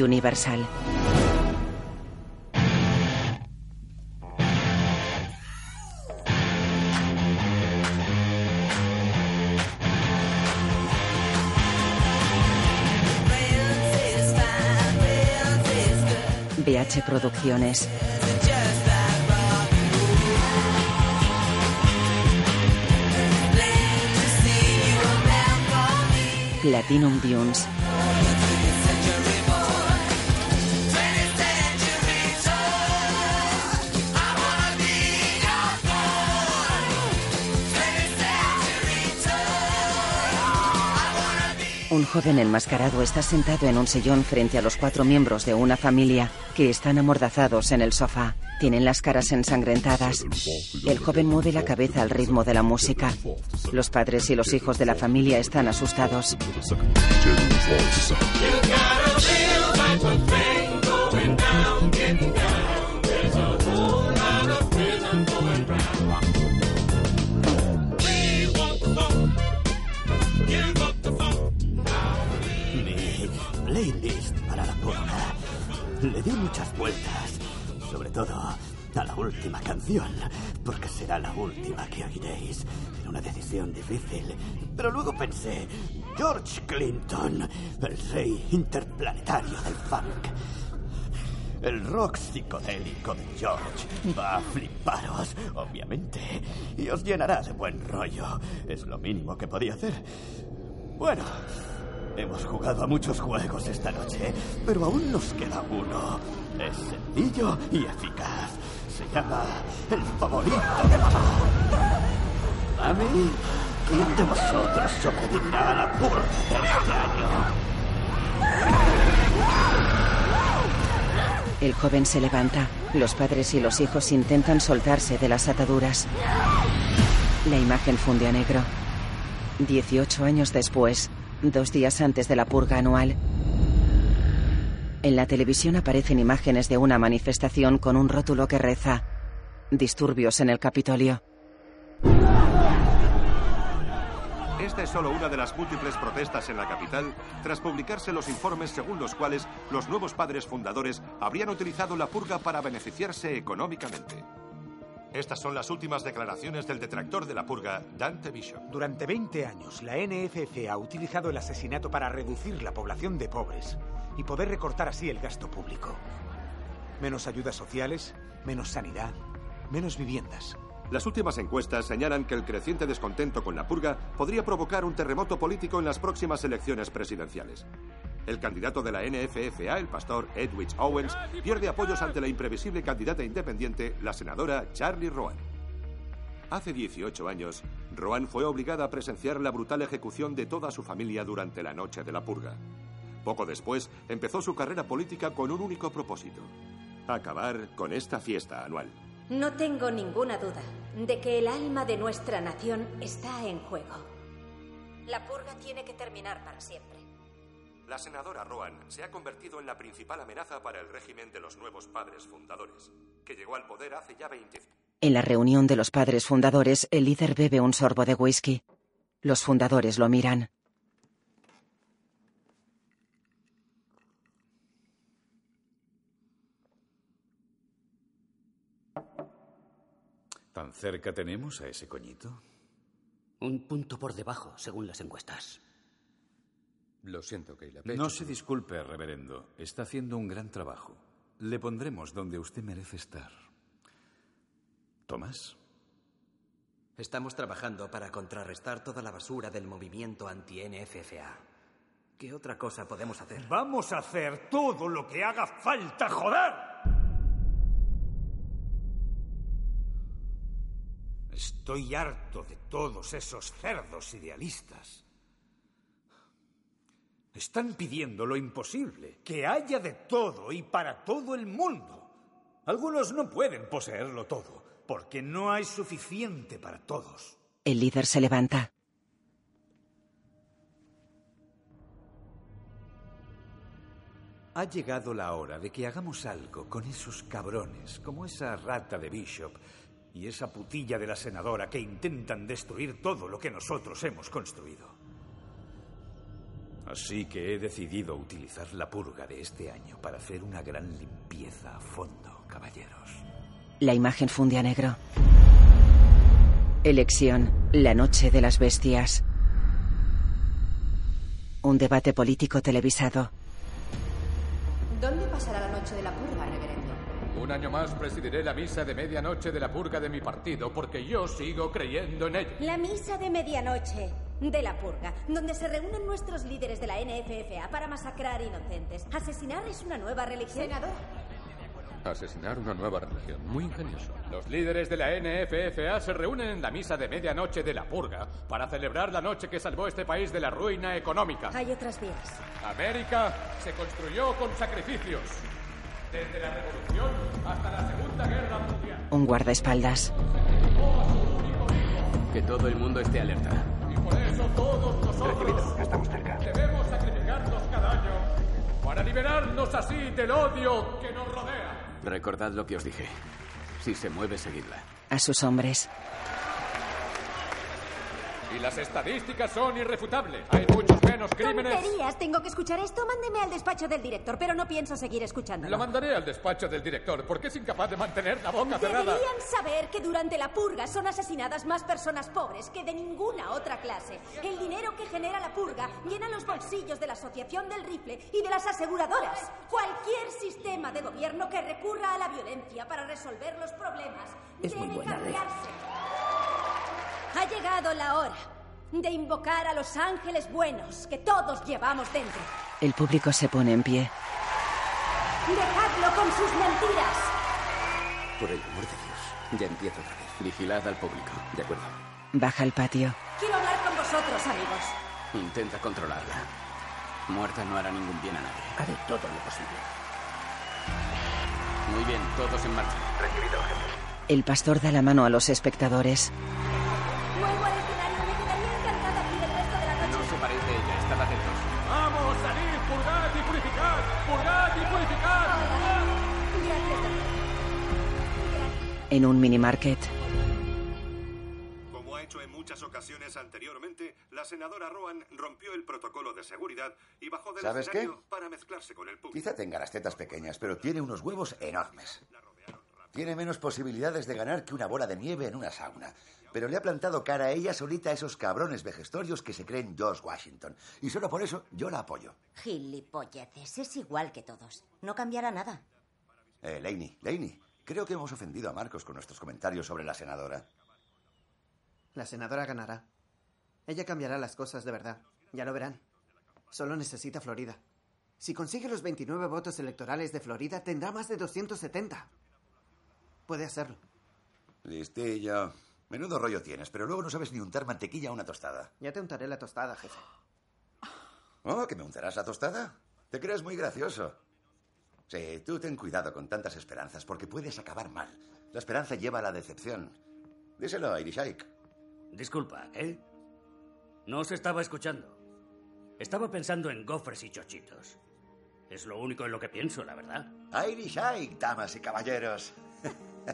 Universal. BH Producciones. Platinum Dunes. Un joven enmascarado está sentado en un sillón frente a los cuatro miembros de una familia que están amordazados en el sofá. Tienen las caras ensangrentadas. El joven mueve la cabeza al ritmo de la música. Los padres y los hijos de la familia están asustados. Le di muchas vueltas, sobre todo a la última canción, porque será la última que oiréis. Era una decisión difícil, pero luego pensé, George Clinton, el rey interplanetario del funk. El rock psicodélico de George va a fliparos, obviamente, y os llenará de buen rollo. Es lo mínimo que podía hacer. Bueno, hemos jugado a muchos juegos esta noche, pero aún nos queda uno. Es sencillo y eficaz. Se llama El favorito de mamá. Mami, ¿quién de vosotros sobrevivirá a la purga de este año? El joven se levanta. Los padres y los hijos intentan soltarse de las ataduras. La imagen funde a negro. 18 años después, dos días antes de la purga anual. En la televisión aparecen imágenes de una manifestación con un rótulo que reza Disturbios en el Capitolio. Esta es solo una de las múltiples protestas en la capital tras publicarse los informes según los cuales los nuevos padres fundadores habrían utilizado la purga para beneficiarse económicamente. Estas son las últimas declaraciones del detractor de la purga, Dante Bishop. Durante 20 años, la NFF ha utilizado el asesinato para reducir la población de pobres y poder recortar así el gasto público. Menos ayudas sociales, menos sanidad, menos viviendas. Las últimas encuestas señalan que el creciente descontento con la purga podría provocar un terremoto político en las próximas elecciones presidenciales. El candidato de la NFFA, el pastor Edwidge Owens, pierde apoyos ante la imprevisible candidata independiente, la senadora Charlie Rowan. Hace 18 años, Rowan fue obligada a presenciar la brutal ejecución de toda su familia durante la noche de la purga. Poco después, empezó su carrera política con un único propósito. Acabar con esta fiesta anual. No tengo ninguna duda de que el alma de nuestra nación está en juego. La purga tiene que terminar para siempre. La senadora Rowan se ha convertido en la principal amenaza para el régimen de los nuevos padres fundadores, que llegó al poder hace ya 20 En la reunión de los padres fundadores, el líder bebe un sorbo de whisky. Los fundadores lo miran. ¿Tan cerca tenemos a ese coñito? Un punto por debajo, según las encuestas. Lo siento, Caleb. No se disculpe, reverendo. Está haciendo un gran trabajo. Le pondremos donde usted merece estar. ¿Tomás? Estamos trabajando para contrarrestar toda la basura del movimiento anti-NFFA. ¿Qué otra cosa podemos hacer? Vamos a hacer todo lo que haga falta, joder. Estoy harto de todos esos cerdos idealistas. Están pidiendo lo imposible, que haya de todo y para todo el mundo. Algunos no pueden poseerlo todo, porque no hay suficiente para todos. El líder se levanta. Ha llegado la hora de que hagamos algo con esos cabrones, como esa rata de Bishop y esa putilla de la senadora que intentan destruir todo lo que nosotros hemos construido. Así que he decidido utilizar la purga de este año para hacer una gran limpieza a fondo, caballeros. La imagen funde a negro. Elección. La noche de las bestias. Un debate político televisado. ¿Dónde pasará la noche de la purga, reverendo? Un año más presidiré la misa de medianoche de la purga de mi partido porque yo sigo creyendo en ella. La misa de medianoche de la purga, donde se reúnen nuestros líderes de la NFFA para masacrar inocentes. Asesinar es una nueva religión. Senador. Asesinar una nueva religión. Muy ingenioso. Los líderes de la NFFA se reúnen en la misa de medianoche de la purga para celebrar la noche que salvó este país de la ruina económica. Hay otras vías. América se construyó con sacrificios. Desde la Revolución hasta la Segunda Guerra Mundial. Un guardaespaldas. Que todo el mundo esté alerta. Por eso todos nosotros estamos cerca. debemos sacrificarnos cada año para liberarnos así del odio que nos rodea. Recordad lo que os dije. Si se mueve, seguidla. A sus hombres. Y las estadísticas son irrefutables. Hay muchos menos crímenes. ¡Tonterías! ¿Tengo que escuchar esto? Mándeme al despacho del director, pero no pienso seguir escuchándolo. Lo mandaré al despacho del director porque es incapaz de mantener la boca cerrada. Deberían saber que durante la purga son asesinadas más personas pobres que de ninguna otra clase. El dinero que genera la purga llena los bolsillos de la Asociación del Rifle y de las aseguradoras. Cualquier sistema de gobierno que recurra a la violencia para resolver los problemas Es muy debe buena cambiarse. Ha llegado la hora de invocar a los ángeles buenos que todos llevamos dentro. El público se pone en pie. Dejadlo con sus mentiras. Por el amor de Dios. Ya empiezo otra vez. Vigilad al público. De acuerdo. Baja al patio. Quiero hablar con vosotros, amigos. Intenta controlarla. Muerta no hará ningún bien a nadie. Haré todo lo posible. Muy bien, todos en marcha. El pastor da la mano a los espectadores. En un minimarket. Como ha hecho en muchas ocasiones anteriormente, la senadora Rowan rompió el protocolo de seguridad y bajó del ¿Sabes escenario qué? para mezclarse con el público. Quizá tenga las tetas pequeñas, pero tiene unos huevos enormes. Tiene menos posibilidades de ganar que una bola de nieve en una sauna. Pero le ha plantado cara a ella solita a esos cabrones vejestorios que se creen George Washington. Y solo por eso yo la apoyo. Gilipolleces, es igual que todos. No cambiará nada. Eh, Laney, Laney, creo que hemos ofendido a Marcos con nuestros comentarios sobre la senadora. La senadora ganará. Ella cambiará las cosas de verdad. Ya lo verán. Solo necesita Florida. Si consigue los 29 votos electorales de Florida, tendrá más de 270. Puede hacerlo. Listillo. Menudo rollo tienes, pero luego no sabes ni untar mantequilla a una tostada. Ya te untaré la tostada, jefe. Oh, ¿que me untarás la tostada? Te crees muy gracioso. Sí, tú ten cuidado con tantas esperanzas, porque puedes acabar mal. La esperanza lleva a la decepción. Díselo a Irishike. Disculpa, ¿eh? No os estaba escuchando. Estaba pensando en gofres y chochitos. Es lo único en lo que pienso, la verdad. Irishike, damas y caballeros.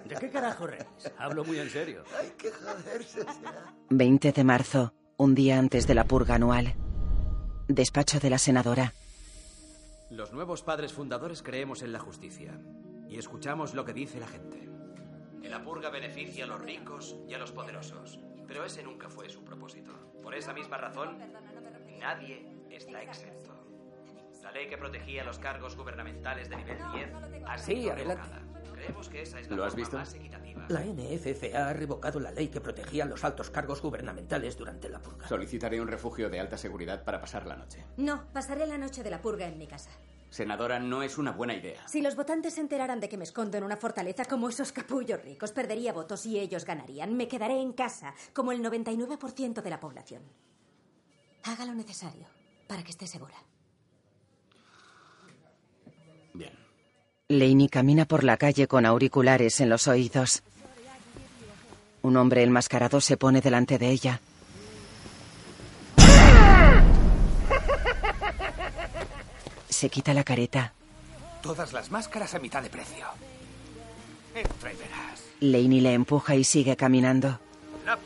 ¿De qué carajo reís? Hablo muy en serio. Hay que joderse. será. 20 de marzo, un día antes de la purga anual. Despacho de la senadora. Los nuevos padres fundadores creemos en la justicia y escuchamos lo que dice la gente. Que la purga beneficia a los ricos y a los poderosos, pero ese nunca fue su propósito. Por esa misma razón, nadie está exento. La ley que protegía los cargos gubernamentales de nivel 10 ha sido adelante. revocada. Creemos que esa es la ¿Lo has forma visto? más equitativa. La NFFA ha revocado la ley que protegía los altos cargos gubernamentales durante la purga. Solicitaré un refugio de alta seguridad para pasar la noche. No, pasaré la noche de la purga en mi casa. Senadora, no es una buena idea. Si los votantes se enteraran de que me escondo en una fortaleza como esos capullos ricos, perdería votos y ellos ganarían. Me quedaré en casa, como el 99% de la población. Haga lo necesario para que esté segura. Laney camina por la calle con auriculares en los oídos. Un hombre enmascarado se pone delante de ella. Se quita la careta. Todas las máscaras a mitad de precio. Entra y verás. Laney le empuja y sigue caminando. ¡La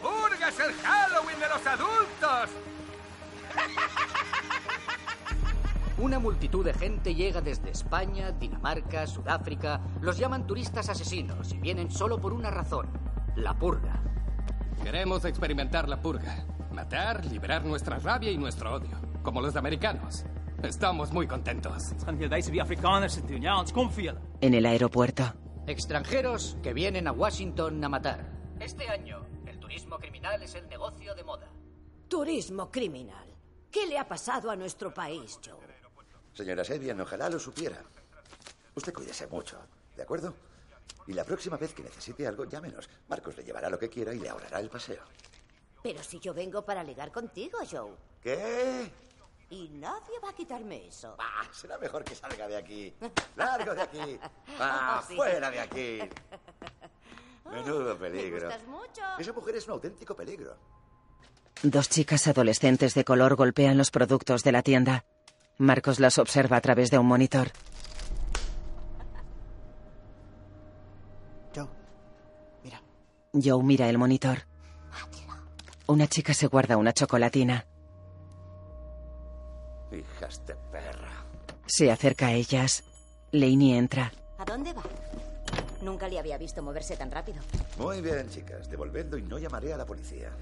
Una multitud de gente llega desde España, Dinamarca, Sudáfrica. Los llaman turistas asesinos y vienen solo por una razón, la purga. Queremos experimentar la purga. Matar, liberar nuestra rabia y nuestro odio. Como los americanos. Estamos muy contentos. En el aeropuerto. Extranjeros que vienen a Washington a matar. Este año, el turismo criminal es el negocio de moda. Turismo criminal. ¿Qué le ha pasado a nuestro país, Joe? Señora Sebian, ojalá lo supiera. Usted cuídese mucho, ¿de acuerdo? Y la próxima vez que necesite algo, llámenos. Marcos le llevará lo que quiera y le ahorrará el paseo. Pero si yo vengo para ligar contigo, Joe. ¿Qué? Y nadie va a quitarme eso. Ah, será mejor que salga de aquí. ¡Largo de aquí! ¡Ah, Sí. fuera de aquí! Menudo peligro. Me gustas mucho. Esa mujer es un auténtico peligro. Dos chicas adolescentes de color golpean los productos de la tienda. Marcos las observa a través de un monitor. Joe, mira. Joe mira el monitor. Una chica se guarda una chocolatina. Hijas de perra. Se acerca a ellas. Laney entra. ¿A dónde va? Nunca le había visto moverse tan rápido. Muy bien, chicas. Devolvedlo y no llamaré a la policía.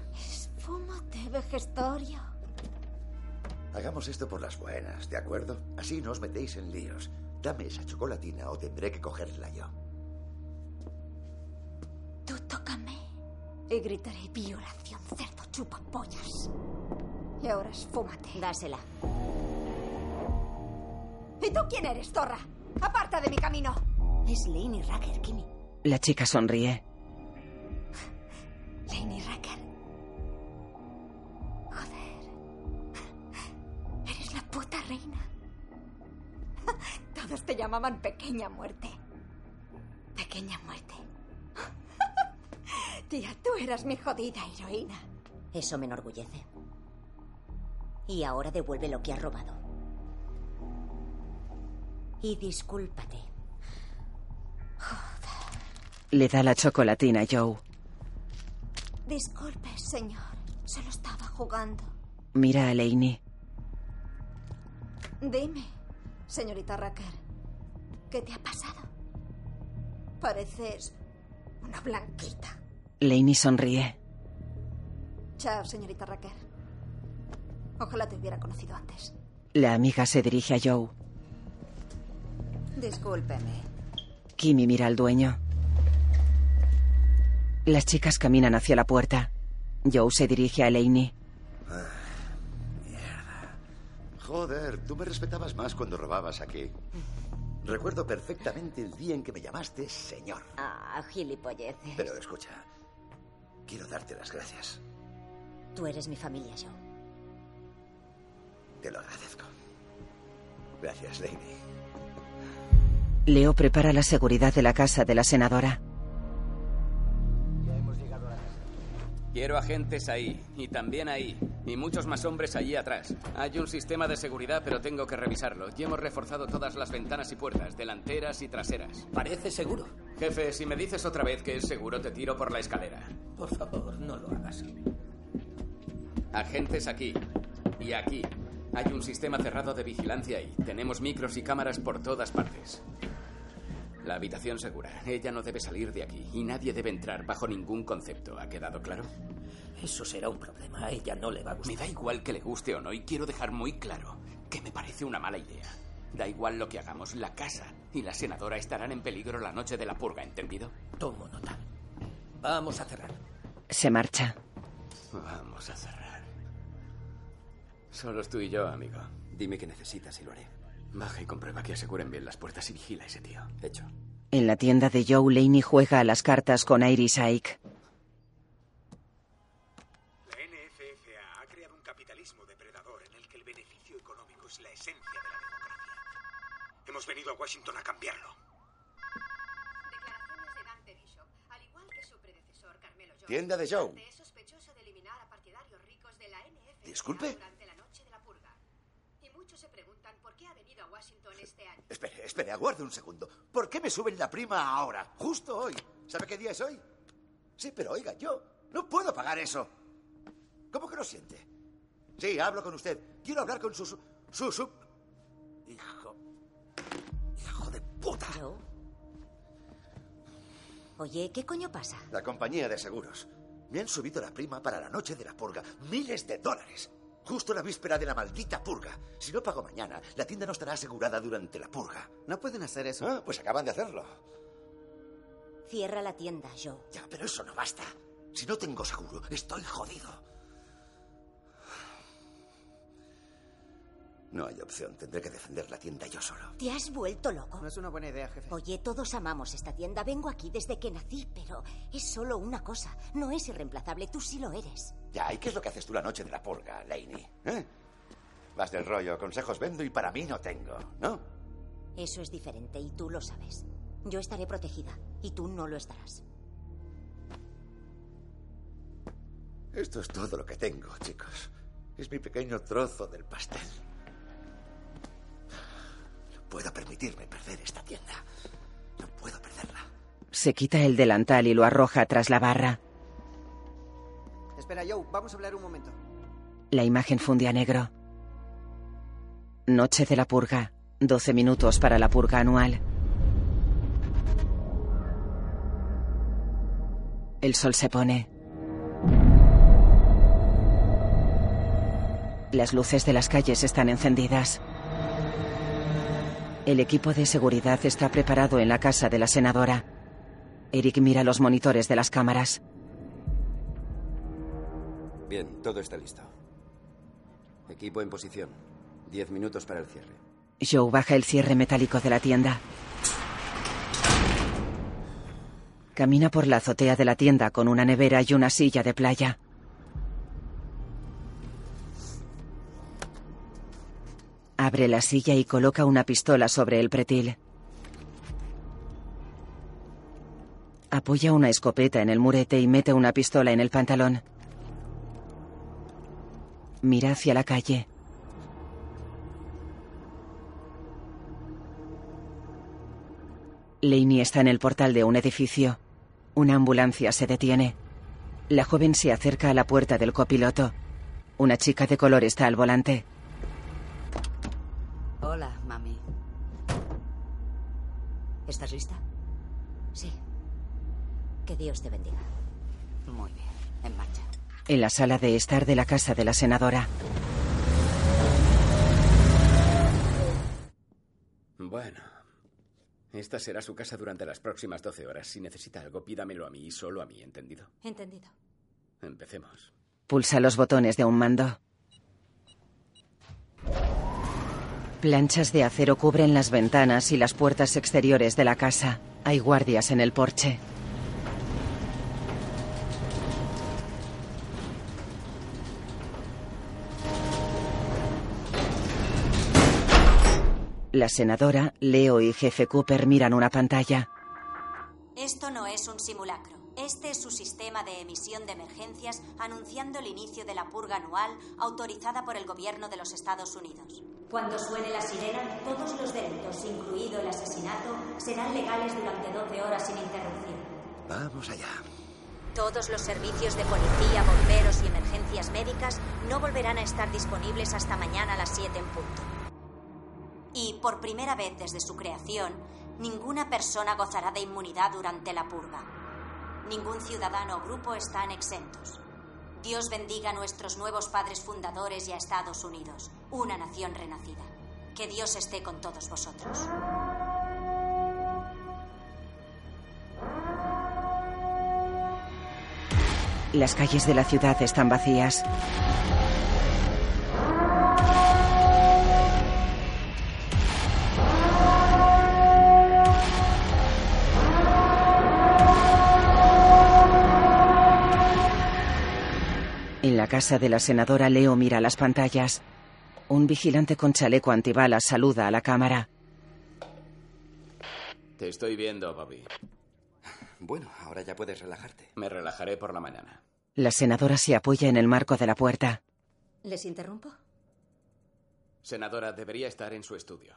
Fúmate, vejestorio. Hagamos esto por las buenas, ¿de acuerdo? Así no os metéis en líos. Dame esa chocolatina o tendré que cogerla yo. Tú tócame y gritaré violación, cerdo chupapollas. Y ahora esfúmate. Dásela. ¿Y tú quién eres, zorra? ¡Aparta de mi camino! Es Laney Racker, Kimmy. La chica sonríe. Laney Racker. Reina. Todos te llamaban Pequeña Muerte. Pequeña muerte. Tía, tú eras mi jodida heroína. Eso me enorgullece. Y ahora devuelve lo que has robado. Y discúlpate. Le da la chocolatina a Joe. Disculpe, señor. Solo estaba jugando. Mira a. Dime, señorita Racker, ¿qué te ha pasado? Pareces una blanquita. Laney sonríe. Chao, señorita Racker. Ojalá te hubiera conocido antes. La amiga se dirige a Joe. Discúlpeme. Kimmy mira al dueño. Las chicas caminan hacia la puerta. Joe se dirige a Laney. Joder, tú me respetabas más cuando robabas aquí. Recuerdo perfectamente el día en que me llamaste señor. Ah, gilipolleces. Pero escucha, quiero darte las gracias. Tú eres mi familia, Joe. Te lo agradezco. Gracias, Lady. Leo prepara la seguridad de la casa de la senadora. Quiero agentes ahí, y también ahí, y muchos más hombres allí atrás. Hay un sistema de seguridad, pero tengo que revisarlo. Y hemos reforzado todas las ventanas y puertas, delanteras y traseras. Parece seguro. Jefe, si me dices otra vez que es seguro, te tiro por la escalera. Por favor, no lo hagas. Agentes aquí y aquí. Hay un sistema cerrado de vigilancia ahí. Tenemos micros y cámaras por todas partes. La habitación segura. Ella no debe salir de aquí y nadie debe entrar bajo ningún concepto. ¿Ha quedado claro? Eso será un problema. A ella no le va a gustar. Me da igual que le guste o no y quiero dejar muy claro que me parece una mala idea. Da igual lo que hagamos, la casa y la senadora estarán en peligro la noche de la purga, ¿entendido? Tomo nota. Vamos a cerrar. Se marcha. Vamos a cerrar. Solo tú y yo, amigo. Dime qué necesitas y lo haré. Baja y comprueba que aseguren bien las puertas y vigila a ese tío. Hecho. En la tienda de Joe, Laney juega a las cartas con Iris Ike. La NFFA ha creado un capitalismo depredador en el que el beneficio económico es la esencia de la democracia. Hemos venido a Washington a cambiarlo. Declaraciones de Dante Bishop. Al igual que su predecesor, Carmelo Jones, Tienda de Joe. Dante es sospechoso de eliminar a partidarios ricos de la NFFA Disculpe. durante la noche de la purga. Y muchos se preguntan por qué ha venido a Washington este año. Espere, espere, aguarde un segundo. ¿Por qué me suben la prima ahora? Justo hoy. ¿Sabe qué día es hoy? Sí, pero oiga, yo no puedo pagar eso. ¿Cómo que lo siente? Sí, hablo con usted. Quiero hablar con su... su... su... su- Hijo. Hijo de puta. Joe. Oye, ¿qué coño pasa? La compañía de seguros. Me han subido la prima para la noche de la purga. Miles de dólares. Justo la víspera de la maldita purga. Si no pago mañana, la tienda no estará asegurada durante la purga. No pueden hacer eso. Ah, pues acaban de hacerlo. Cierra la tienda, Joe. Ya, pero eso no basta. Si no tengo seguro, estoy jodido. No hay opción. Tendré que defender la tienda yo solo. ¿Te has vuelto loco? No es una buena idea, jefe. Oye, todos amamos esta tienda. Vengo aquí desde que nací, pero es solo una cosa. No es irreemplazable. Tú sí lo eres. Ya, ¿y qué es lo que haces tú la noche de la purga, Laney? ¿Eh? Vas del rollo, consejos vendo y para mí no tengo, ¿no? Eso es diferente y tú lo sabes. Yo estaré protegida y tú no lo estarás. Esto es todo lo que tengo, chicos. Es mi pequeño trozo del pastel. No puedo permitirme perder esta tienda. No puedo perderla. Se quita el delantal y lo arroja tras la barra. Espera, Joe, vamos a hablar un momento. La imagen funde a negro. Noche de la purga. 12 minutos para la purga anual. El sol se pone. Las luces de las calles están encendidas. El equipo de seguridad está preparado en la casa de la senadora. Eric mira los monitores de las cámaras. Bien, todo está listo. Equipo en posición. Diez minutos para el cierre. Joe baja el cierre metálico de la tienda. Camina por la azotea de la tienda con una nevera y una silla de playa. Abre la silla y coloca una pistola sobre el pretil. Apoya una escopeta en el murete y mete una pistola en el pantalón. Mira hacia la calle. Laney está en el portal de un edificio. Una ambulancia se detiene. La joven se acerca a la puerta del copiloto. Una chica de color está al volante. Hola, mami. ¿Estás lista? Sí. Que Dios te bendiga. Muy bien. En marcha. En la sala de estar de la casa de la senadora. Bueno. Esta será su casa durante las próximas 12 horas. Si necesita algo, pídamelo a mí y solo a mí, ¿entendido? Entendido. Empecemos. Pulsa los botones de un mando. Planchas de acero cubren las ventanas y las puertas exteriores de la casa. Hay guardias en el porche. La senadora, Leo y jefe Cooper miran una pantalla. Esto no es un simulacro. Este es su sistema de emisión de emergencias anunciando el inicio de la purga anual autorizada por el gobierno de los Estados Unidos. Cuando suene la sirena, todos los delitos, incluido el asesinato, serán legales durante 12 horas sin interrupción. Vamos allá. Todos los servicios de policía, bomberos y emergencias médicas no volverán a estar disponibles hasta mañana a las 7 en punto. Y por primera vez desde su creación, ninguna persona gozará de inmunidad durante la purga. Ningún ciudadano o grupo están exentos. Dios bendiga a nuestros nuevos padres fundadores y a Estados Unidos, una nación renacida. Que Dios esté con todos vosotros. Las calles de la ciudad están vacías. Casa de la senadora Leo mira las pantallas. Un vigilante con chaleco antibalas saluda a la cámara. Te estoy viendo, Bobby. Bueno, ahora ya puedes relajarte. Me relajaré por la mañana. La senadora se apoya en el marco de la puerta. ¿Les interrumpo? Senadora, debería estar en su estudio.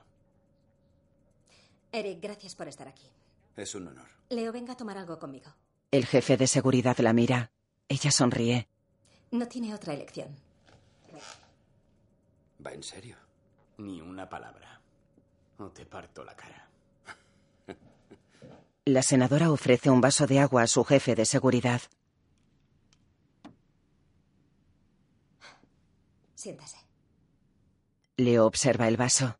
Eric, gracias por estar aquí. Es un honor. Leo, venga a tomar algo conmigo. El jefe de seguridad la mira. Ella sonríe. No tiene otra elección. ¿Va en serio? Ni una palabra. o te parto la cara. La senadora ofrece un vaso de agua a su jefe de seguridad. Siéntase. Leo observa el vaso.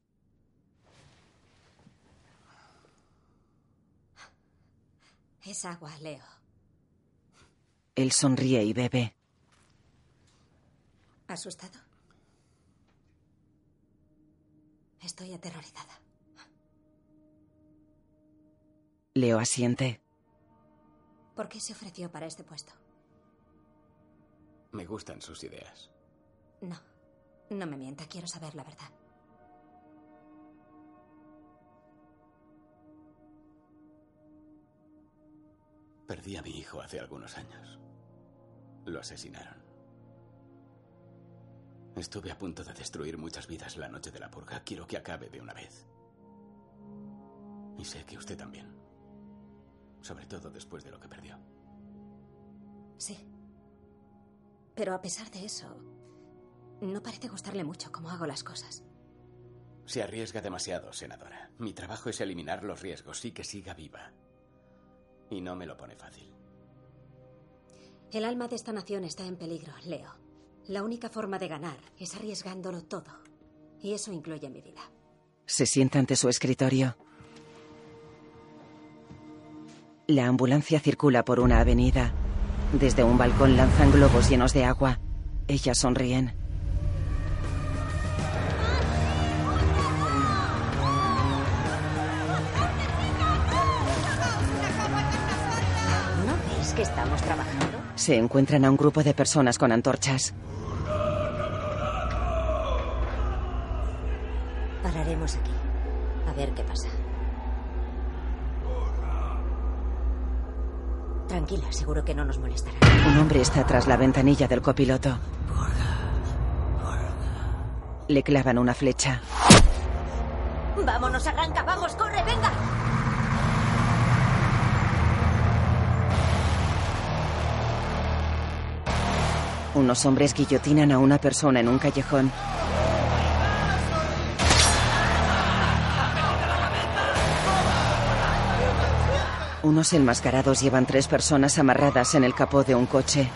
Es agua, Leo. Él sonríe y bebe. ¿Asustado? Estoy aterrorizada. Leo asiente. ¿Por qué se ofreció para este puesto? Me gustan sus ideas. No, no me mienta, quiero saber la verdad. Perdí a mi hijo hace algunos años. Lo asesinaron. Estuve a punto de destruir muchas vidas la noche de la purga. Quiero que acabe de una vez. Y sé que usted también. Sobre todo después de lo que perdió. Sí. Pero a pesar de eso, no parece gustarle mucho cómo hago las cosas. Se arriesga demasiado, senadora. Mi trabajo es eliminar los riesgos y que siga viva. Y no me lo pone fácil. El alma de esta nación está en peligro, Leo. La única forma de ganar es arriesgándolo todo. Y eso incluye mi vida. Se sienta ante su escritorio. La ambulancia circula por una avenida. Desde un balcón lanzan globos llenos de agua. Ellas sonríen. ¿No veis que estamos trabajando? Se encuentran a un grupo de personas con antorchas. Pararemos aquí. A ver qué pasa. Tranquila, seguro que no nos molestará. Un hombre está tras la ventanilla del copiloto. Le clavan una flecha. Vámonos, arranca, vamos, corre, venga. Unos hombres guillotinan a una persona en un callejón. Unos enmascarados llevan tres personas amarradas en el capó de un coche.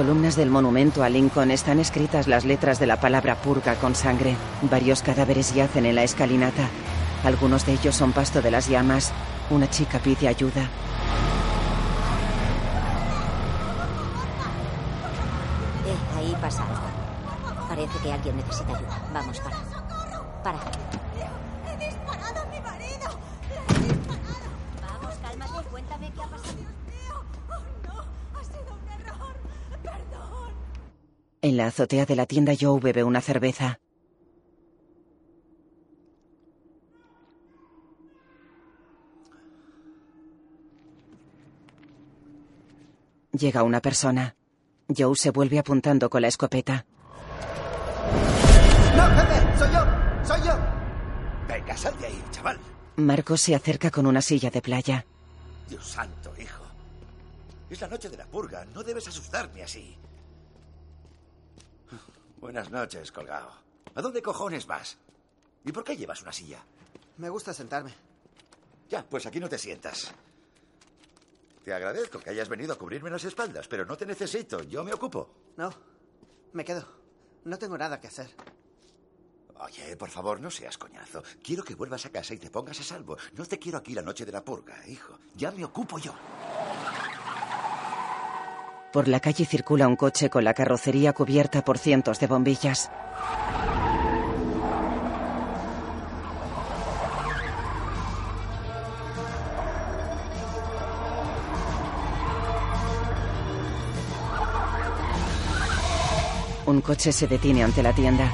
Columnas del monumento a Lincoln están escritas las letras de la palabra purga con sangre. Varios cadáveres yacen en la escalinata. Algunos de ellos son pasto de las llamas. Una chica pide ayuda. Eh, ahí pasa algo. Parece que alguien necesita ayuda. Vamos, para. Para. En la azotea de la tienda Joe bebe una cerveza. Llega una persona. Joe se vuelve apuntando con la escopeta. ¡No, jefe! ¡Soy yo! ¡Soy yo! Venga, sal de ahí, chaval. Marcos se acerca con una silla de playa. Dios santo, hijo. Es la noche de la purga. No debes asustarme así. Buenas noches, colgado. ¿A dónde cojones vas? ¿Y por qué llevas una silla? Me gusta sentarme. Ya, pues aquí no te sientas. Te agradezco que hayas venido a cubrirme las espaldas, pero no te necesito. Yo me ocupo. No, me quedo. No tengo nada que hacer. Oye, por favor, no seas coñazo. Quiero que vuelvas a casa y te pongas a salvo. No te quiero aquí la noche de la purga, hijo. Ya me ocupo yo. Por la calle circula un coche con la carrocería cubierta por cientos de bombillas. Un coche se detiene ante la tienda.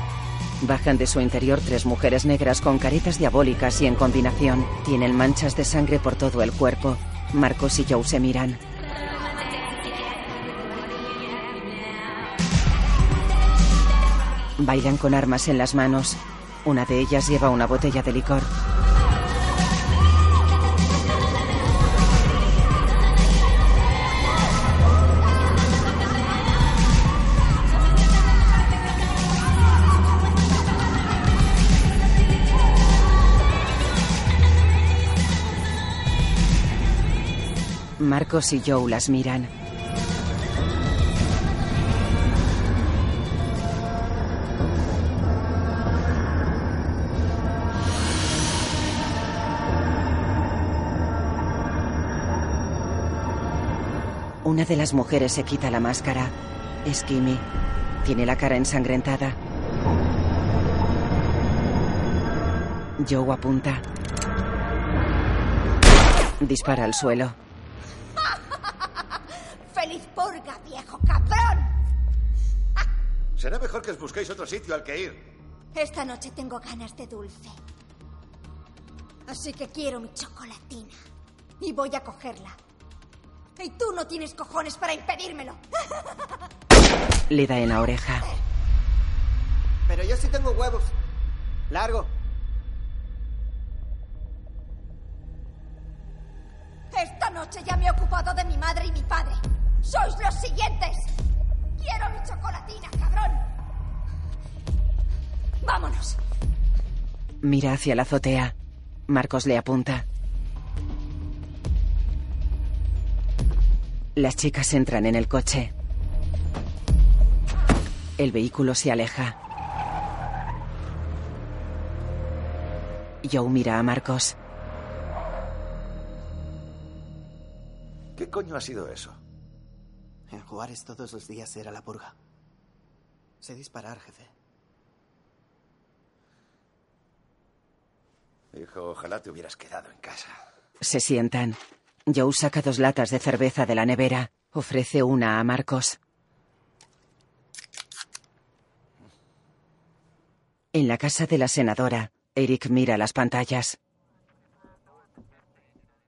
Bajan de su interior tres mujeres negras con caretas diabólicas y en combinación. Tienen manchas de sangre por todo el cuerpo. Marcos y Joe se miran. Bailan con armas en las manos. Una de ellas lleva una botella de licor. Marcos y Joe las miran. Una de las mujeres se quita la máscara. Es Kimmy. Tiene la cara ensangrentada. Joe apunta. Dispara al suelo. ¡Feliz purga, viejo cabrón! Será mejor que os busquéis otro sitio al que ir. Esta noche tengo ganas de dulce. Así que quiero mi chocolatina. Y voy a cogerla. Y tú no tienes cojones para impedírmelo. Le da en la oreja. Pero yo sí tengo huevos. Largo. Esta noche ya me he ocupado de mi madre y mi padre. ¡Sois los siguientes! ¡Quiero mi chocolatina, cabrón! ¡Vámonos! Mira hacia la azotea. Marcos le apunta. Las chicas entran en el coche. El vehículo se aleja. Joe mira a Marcos. ¿Qué coño ha sido eso? En Juárez todos los días era la purga. Sé disparar, jefe. Hijo, ojalá te hubieras quedado en casa. Se sientan. Joe saca dos latas de cerveza de la nevera. Ofrece una a Marcos. En la casa de la senadora, Eric mira las pantallas.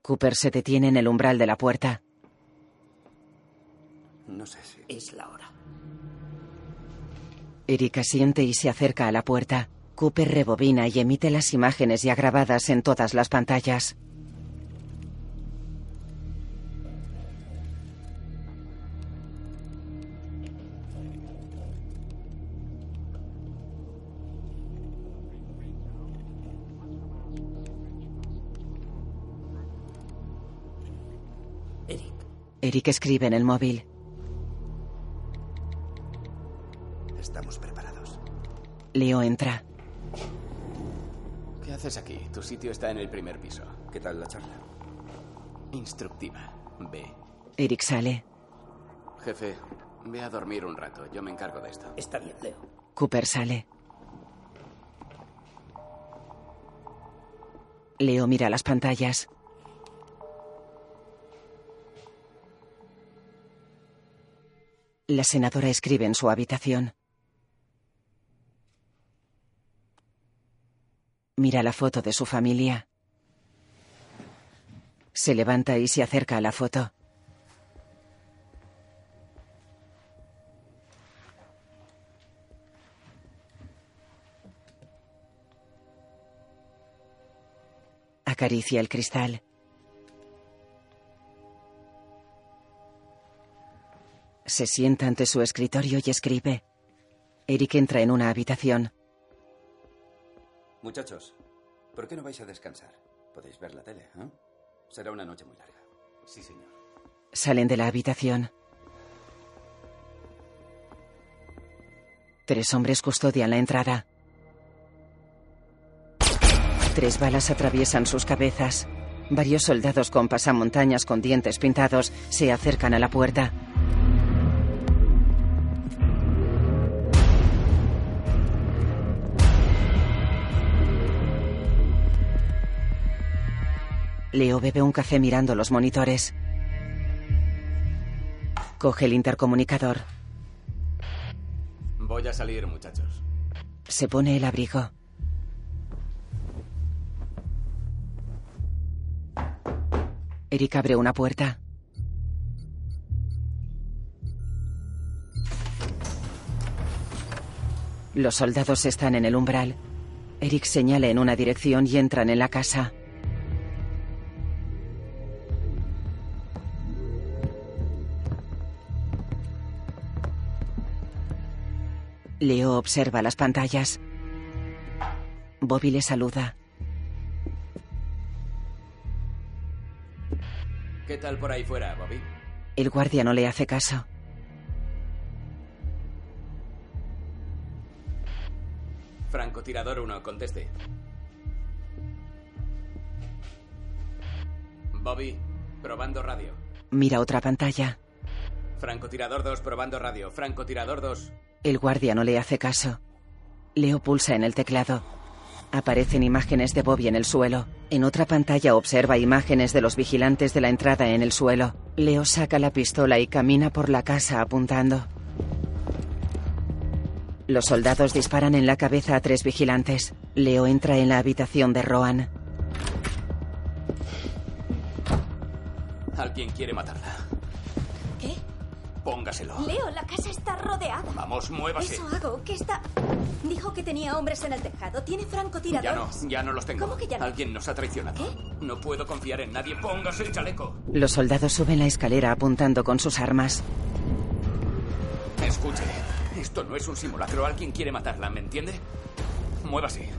Cooper se detiene en el umbral de la puerta. No sé si... Es la hora. Eric asiente y se acerca a la puerta. Cooper rebobina y emite las imágenes ya grabadas en todas las pantallas. Eric, escribe en el móvil. Estamos preparados. Leo entra. ¿Qué haces aquí? Tu sitio está en el primer piso. ¿Qué tal la charla? Instructiva. Ve. Eric sale. Jefe, ve a dormir un rato. Yo me encargo de esto. está bien, Leo. Cooper sale. Leo mira las pantallas. La senadora escribe en su habitación. Mira la foto de su familia. Se levanta y se acerca a la foto. Acaricia el cristal. Se sienta ante su escritorio y escribe. Eric entra en una habitación. Muchachos, ¿por qué no vais a descansar? Podéis ver la tele, ¿eh? Será una noche muy larga. Sí, señor. Salen de la habitación. Tres hombres custodian la entrada. Tres balas atraviesan sus cabezas. Varios soldados con pasamontañas con dientes pintados se acercan a la puerta. Leo bebe un café mirando los monitores. Coge el intercomunicador. Voy a salir, muchachos. Se pone el abrigo. Eric abre una puerta. Los soldados están en el umbral. Eric señala en una dirección y entran en la casa. Leo observa las pantallas. Bobby le saluda. ¿Qué tal por ahí fuera, Bobby? El guardia no le hace caso. Francotirador 1, conteste. Bobby, probando radio. Mira otra pantalla. Francotirador 2, probando radio. Francotirador 2. El guardia no le hace caso. Leo pulsa en el teclado. Aparecen imágenes de Bobby en el suelo. En otra pantalla observa imágenes de los vigilantes de la entrada en el suelo. Leo saca la pistola y camina por la casa apuntando. Los soldados disparan en la cabeza a tres vigilantes. Leo entra en la habitación de Roan. Alguien quiere matarla. ¿Qué? Póngaselo. Leo, la casa está rodeada. Vamos, muévase. Eso hago. ¿Qué está...? Dijo que tenía hombres en el tejado. ¿Tiene Ya no, francotiradores? ya no los tengo. ¿Cómo que ya no? Alguien nos ha traicionado. No puedo confiar en nadie. Póngase el chaleco. Los soldados suben la escalera apuntando con sus armas. Escuche, esto no es un simulacro. Alguien quiere matarla, ¿me entiende? Muévase.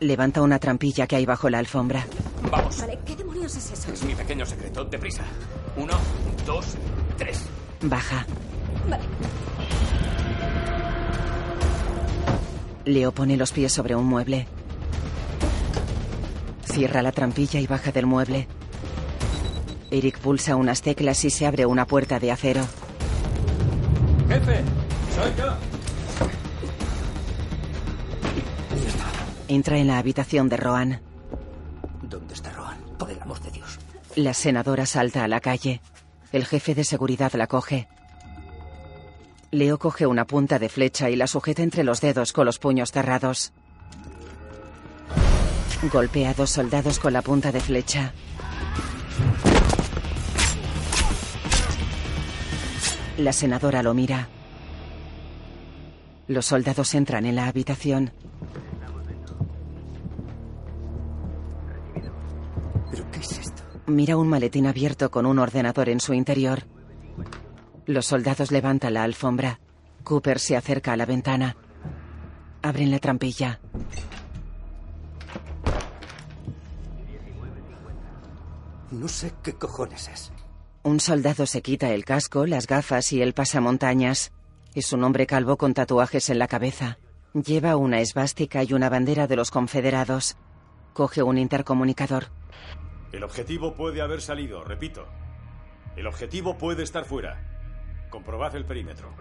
Levanta una trampilla que hay bajo la alfombra. Vamos. Vale, ¿qué demonios es eso? Es mi pequeño secreto. Deprisa. Uno, dos, tres. Baja. Vale. Leo pone los pies sobre un mueble. Cierra la trampilla y baja del mueble. Eric pulsa unas teclas y se abre una puerta de acero. Jefe, soy yo. Entra en la habitación de Roan. ¿Dónde está Roan? Por el amor de Dios. La senadora salta a la calle. El jefe de seguridad la coge. Leo coge una punta de flecha y la sujeta entre los dedos con los puños cerrados. Golpea a dos soldados con la punta de flecha. La senadora lo mira. Los soldados entran en la habitación. Mira un maletín abierto con un ordenador en su interior. Los soldados levantan la alfombra. Cooper se acerca a la ventana. Abren la trampilla. No sé qué cojones es. Un soldado se quita el casco, las gafas y el pasamontañas. Es un hombre calvo con tatuajes en la cabeza. Lleva una esvástica y una bandera de los confederados. Coge un intercomunicador. El objetivo puede haber salido, repito. El objetivo puede estar fuera. Comprobad el perímetro.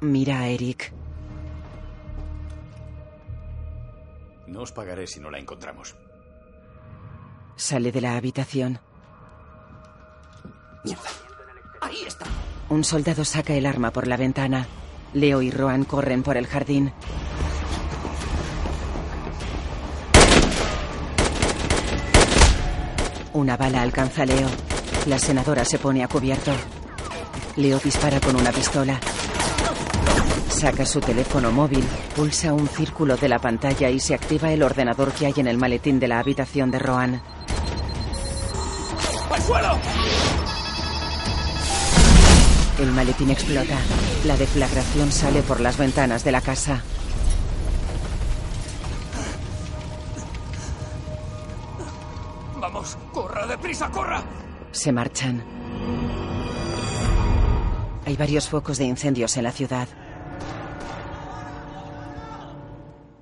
Mira a Eric. No os pagaré si no la encontramos. Sale de la habitación. Ahí está. Un soldado saca el arma por la ventana. Leo y Roan corren por el jardín. Una bala alcanza a Leo. La senadora se pone a cubierto. Leo dispara con una pistola. Saca su teléfono móvil, pulsa un círculo de la pantalla y se activa el ordenador que hay en el maletín de la habitación de Roan. ¡Al suelo! El maletín explota. La deflagración sale por las ventanas de la casa. Vamos, corra, deprisa, corra. Se marchan. Hay varios focos de incendios en la ciudad.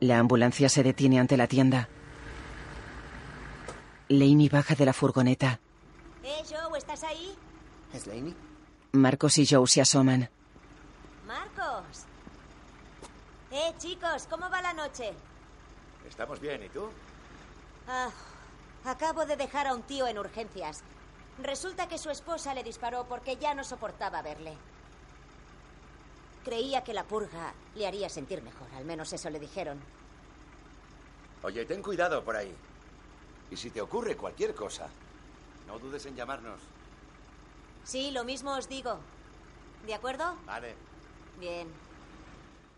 La ambulancia se detiene ante la tienda. Laney baja de la furgoneta. ¿Eh, Joe, estás ahí? ¿Es Laney? Marcos y Joe se asoman. Marcos. Eh, chicos, ¿cómo va la noche? Estamos bien, ¿y tú? Ah, acabo de dejar a un tío en urgencias. Resulta que su esposa le disparó porque ya no soportaba verle. Creía que la purga le haría sentir mejor, al menos eso le dijeron. Oye, ten cuidado por ahí. Y si te ocurre cualquier cosa, no dudes en llamarnos. Sí, lo mismo os digo. ¿De acuerdo? Vale. Bien.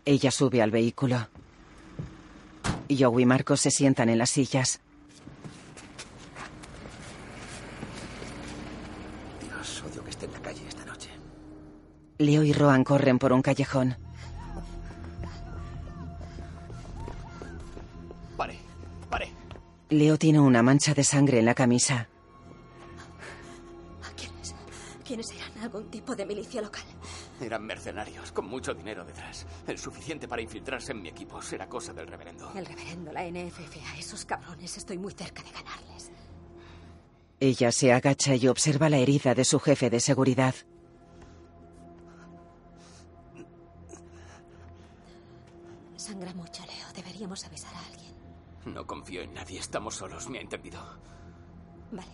Ella sube al vehículo. Joe y Marcos se sientan en las sillas. Dios, odio que esté en la calle esta noche. Leo y Roan corren por un callejón. Pare, pare. Leo tiene una mancha de sangre en la camisa. ¿Quiénes? ¿Quiénes eran? ¿Algún tipo de milicia local? Eran mercenarios, con mucho dinero detrás. El suficiente para infiltrarse en mi equipo. Será cosa del reverendo. El reverendo, la NFFA, esos cabrones, estoy muy cerca de ganarles. Ella se agacha y observa la herida de su jefe de seguridad. Sangra mucho, Leo. Deberíamos avisar a alguien. No confío en nadie. Estamos solos. ¿Me ha entendido? Vale.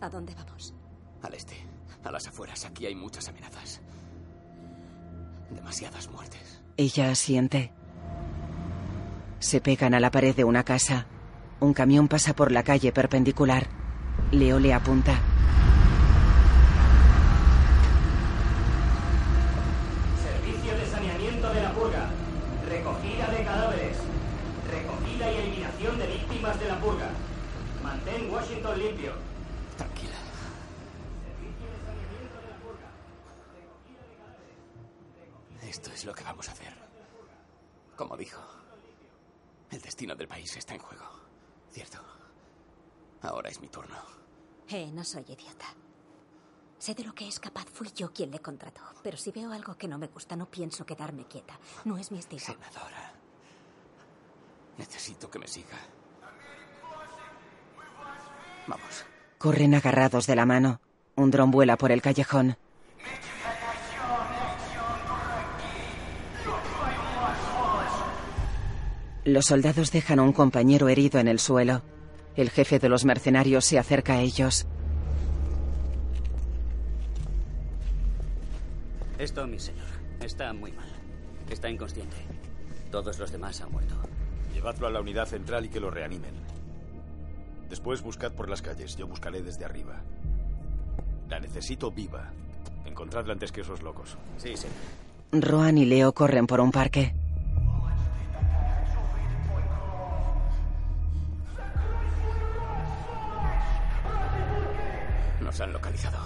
¿A dónde vamos? Al este. A las afueras. Aquí hay muchas amenazas. Demasiadas muertes. Ella asiente. Se pegan a la pared de una casa. Un camión pasa por la calle perpendicular. Leo le apunta. Servicio de saneamiento de la purga. Recogida de cadáveres. Recogida y eliminación de víctimas de la purga. Mantén Washington limpio. Tranquila. Esto es lo que vamos a hacer. Como dijo, el destino del país está en juego. ¿Cierto? Ahora es mi turno. Eh, no soy idiota. Sé de lo que es capaz. Fui yo quien le contrató. Pero si veo algo que no me gusta, no pienso quedarme quieta. No es mi estilo. Senadora. Necesito que me siga. Vamos. Corren agarrados de la mano. Un dron vuela por el callejón. Los soldados dejan a un compañero herido en el suelo. El jefe de los mercenarios se acerca a ellos. Esto, mi señor, está muy mal. Está inconsciente. Todos los demás han muerto. Llevadlo a la unidad central y que lo reanimen. Después buscad por las calles. Yo buscaré desde arriba. La necesito viva. Encontradla antes que esos locos. Sí, señor. Roan y Leo corren por un parque. Nos han localizado.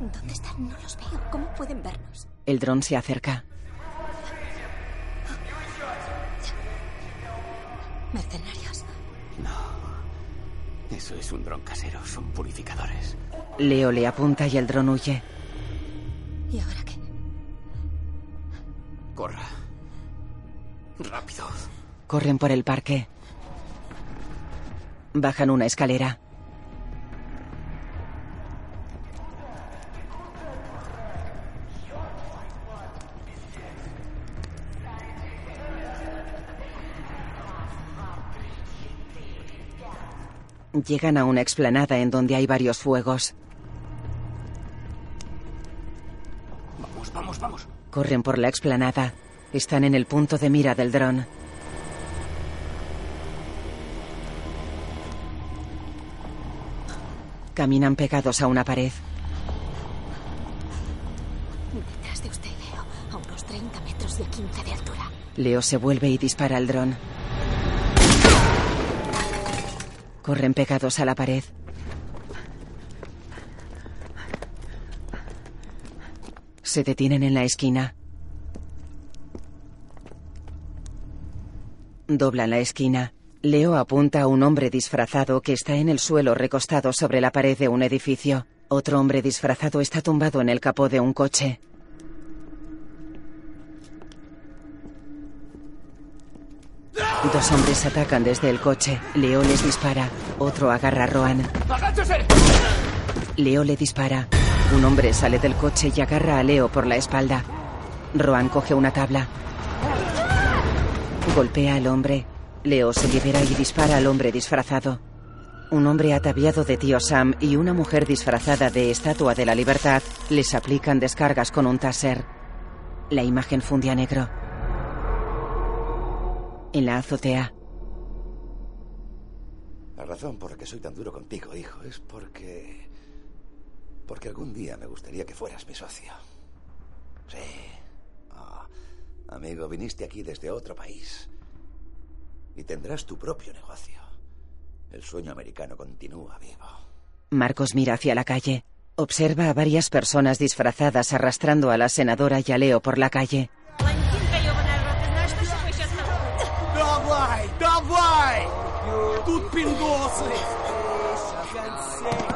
¿Dónde están? No los veo. ¿Cómo pueden vernos? El dron se acerca. Mercenarios. Eso es un dron casero. Son purificadores. Leo le apunta y el dron huye. ¿Y ahora qué? Corra. Rápido. Corren por el parque. Bajan una escalera. Llegan a una explanada en donde hay varios fuegos. Vamos, vamos, vamos. Corren por la explanada. Están en el punto de mira del dron. Caminan pegados a una pared. Detrás de usted, Leo. A unos 30 metros y a 15 de altura. Leo se vuelve y dispara al dron. Corren pegados a la pared. Se detienen en la esquina. Doblan la esquina. Leo apunta a un hombre disfrazado que está en el suelo recostado sobre la pared de un edificio. Otro hombre disfrazado está tumbado en el capó de un coche. Dos hombres atacan desde el coche. Leo les dispara. Otro agarra a Roan. ¡Agáchese! Leo le dispara. Un hombre sale del coche y agarra a Leo por la espalda. Roan coge una tabla. Golpea al hombre. Leo se libera y dispara al hombre disfrazado. Un hombre ataviado de tío Sam y una mujer disfrazada de Estatua de la Libertad les aplican descargas con un taser. La imagen funde a negro. En la azotea, La razón por la que soy tan duro contigo, hijo, es porque... Porque algún día me gustaría que fueras mi socio. Sí. Ah, amigo, viniste aquí desde otro país. Y tendrás tu propio negocio. El sueño americano continúa vivo. Marcos mira hacia la calle. Observa a varias personas disfrazadas arrastrando a la senadora y a Leo por la calle. Тут пингосы!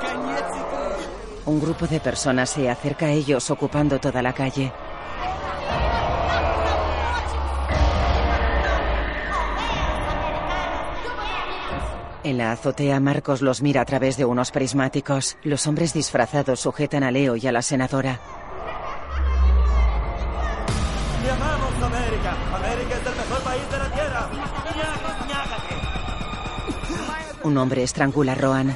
Конец игры! Un grupo de personas se acerca a ellos ocupando toda la calle. En la azotea, Marcos los mira a través de unos prismáticos. Los hombres disfrazados sujetan a Leo y a la senadora. Un hombre estrangula a Roan.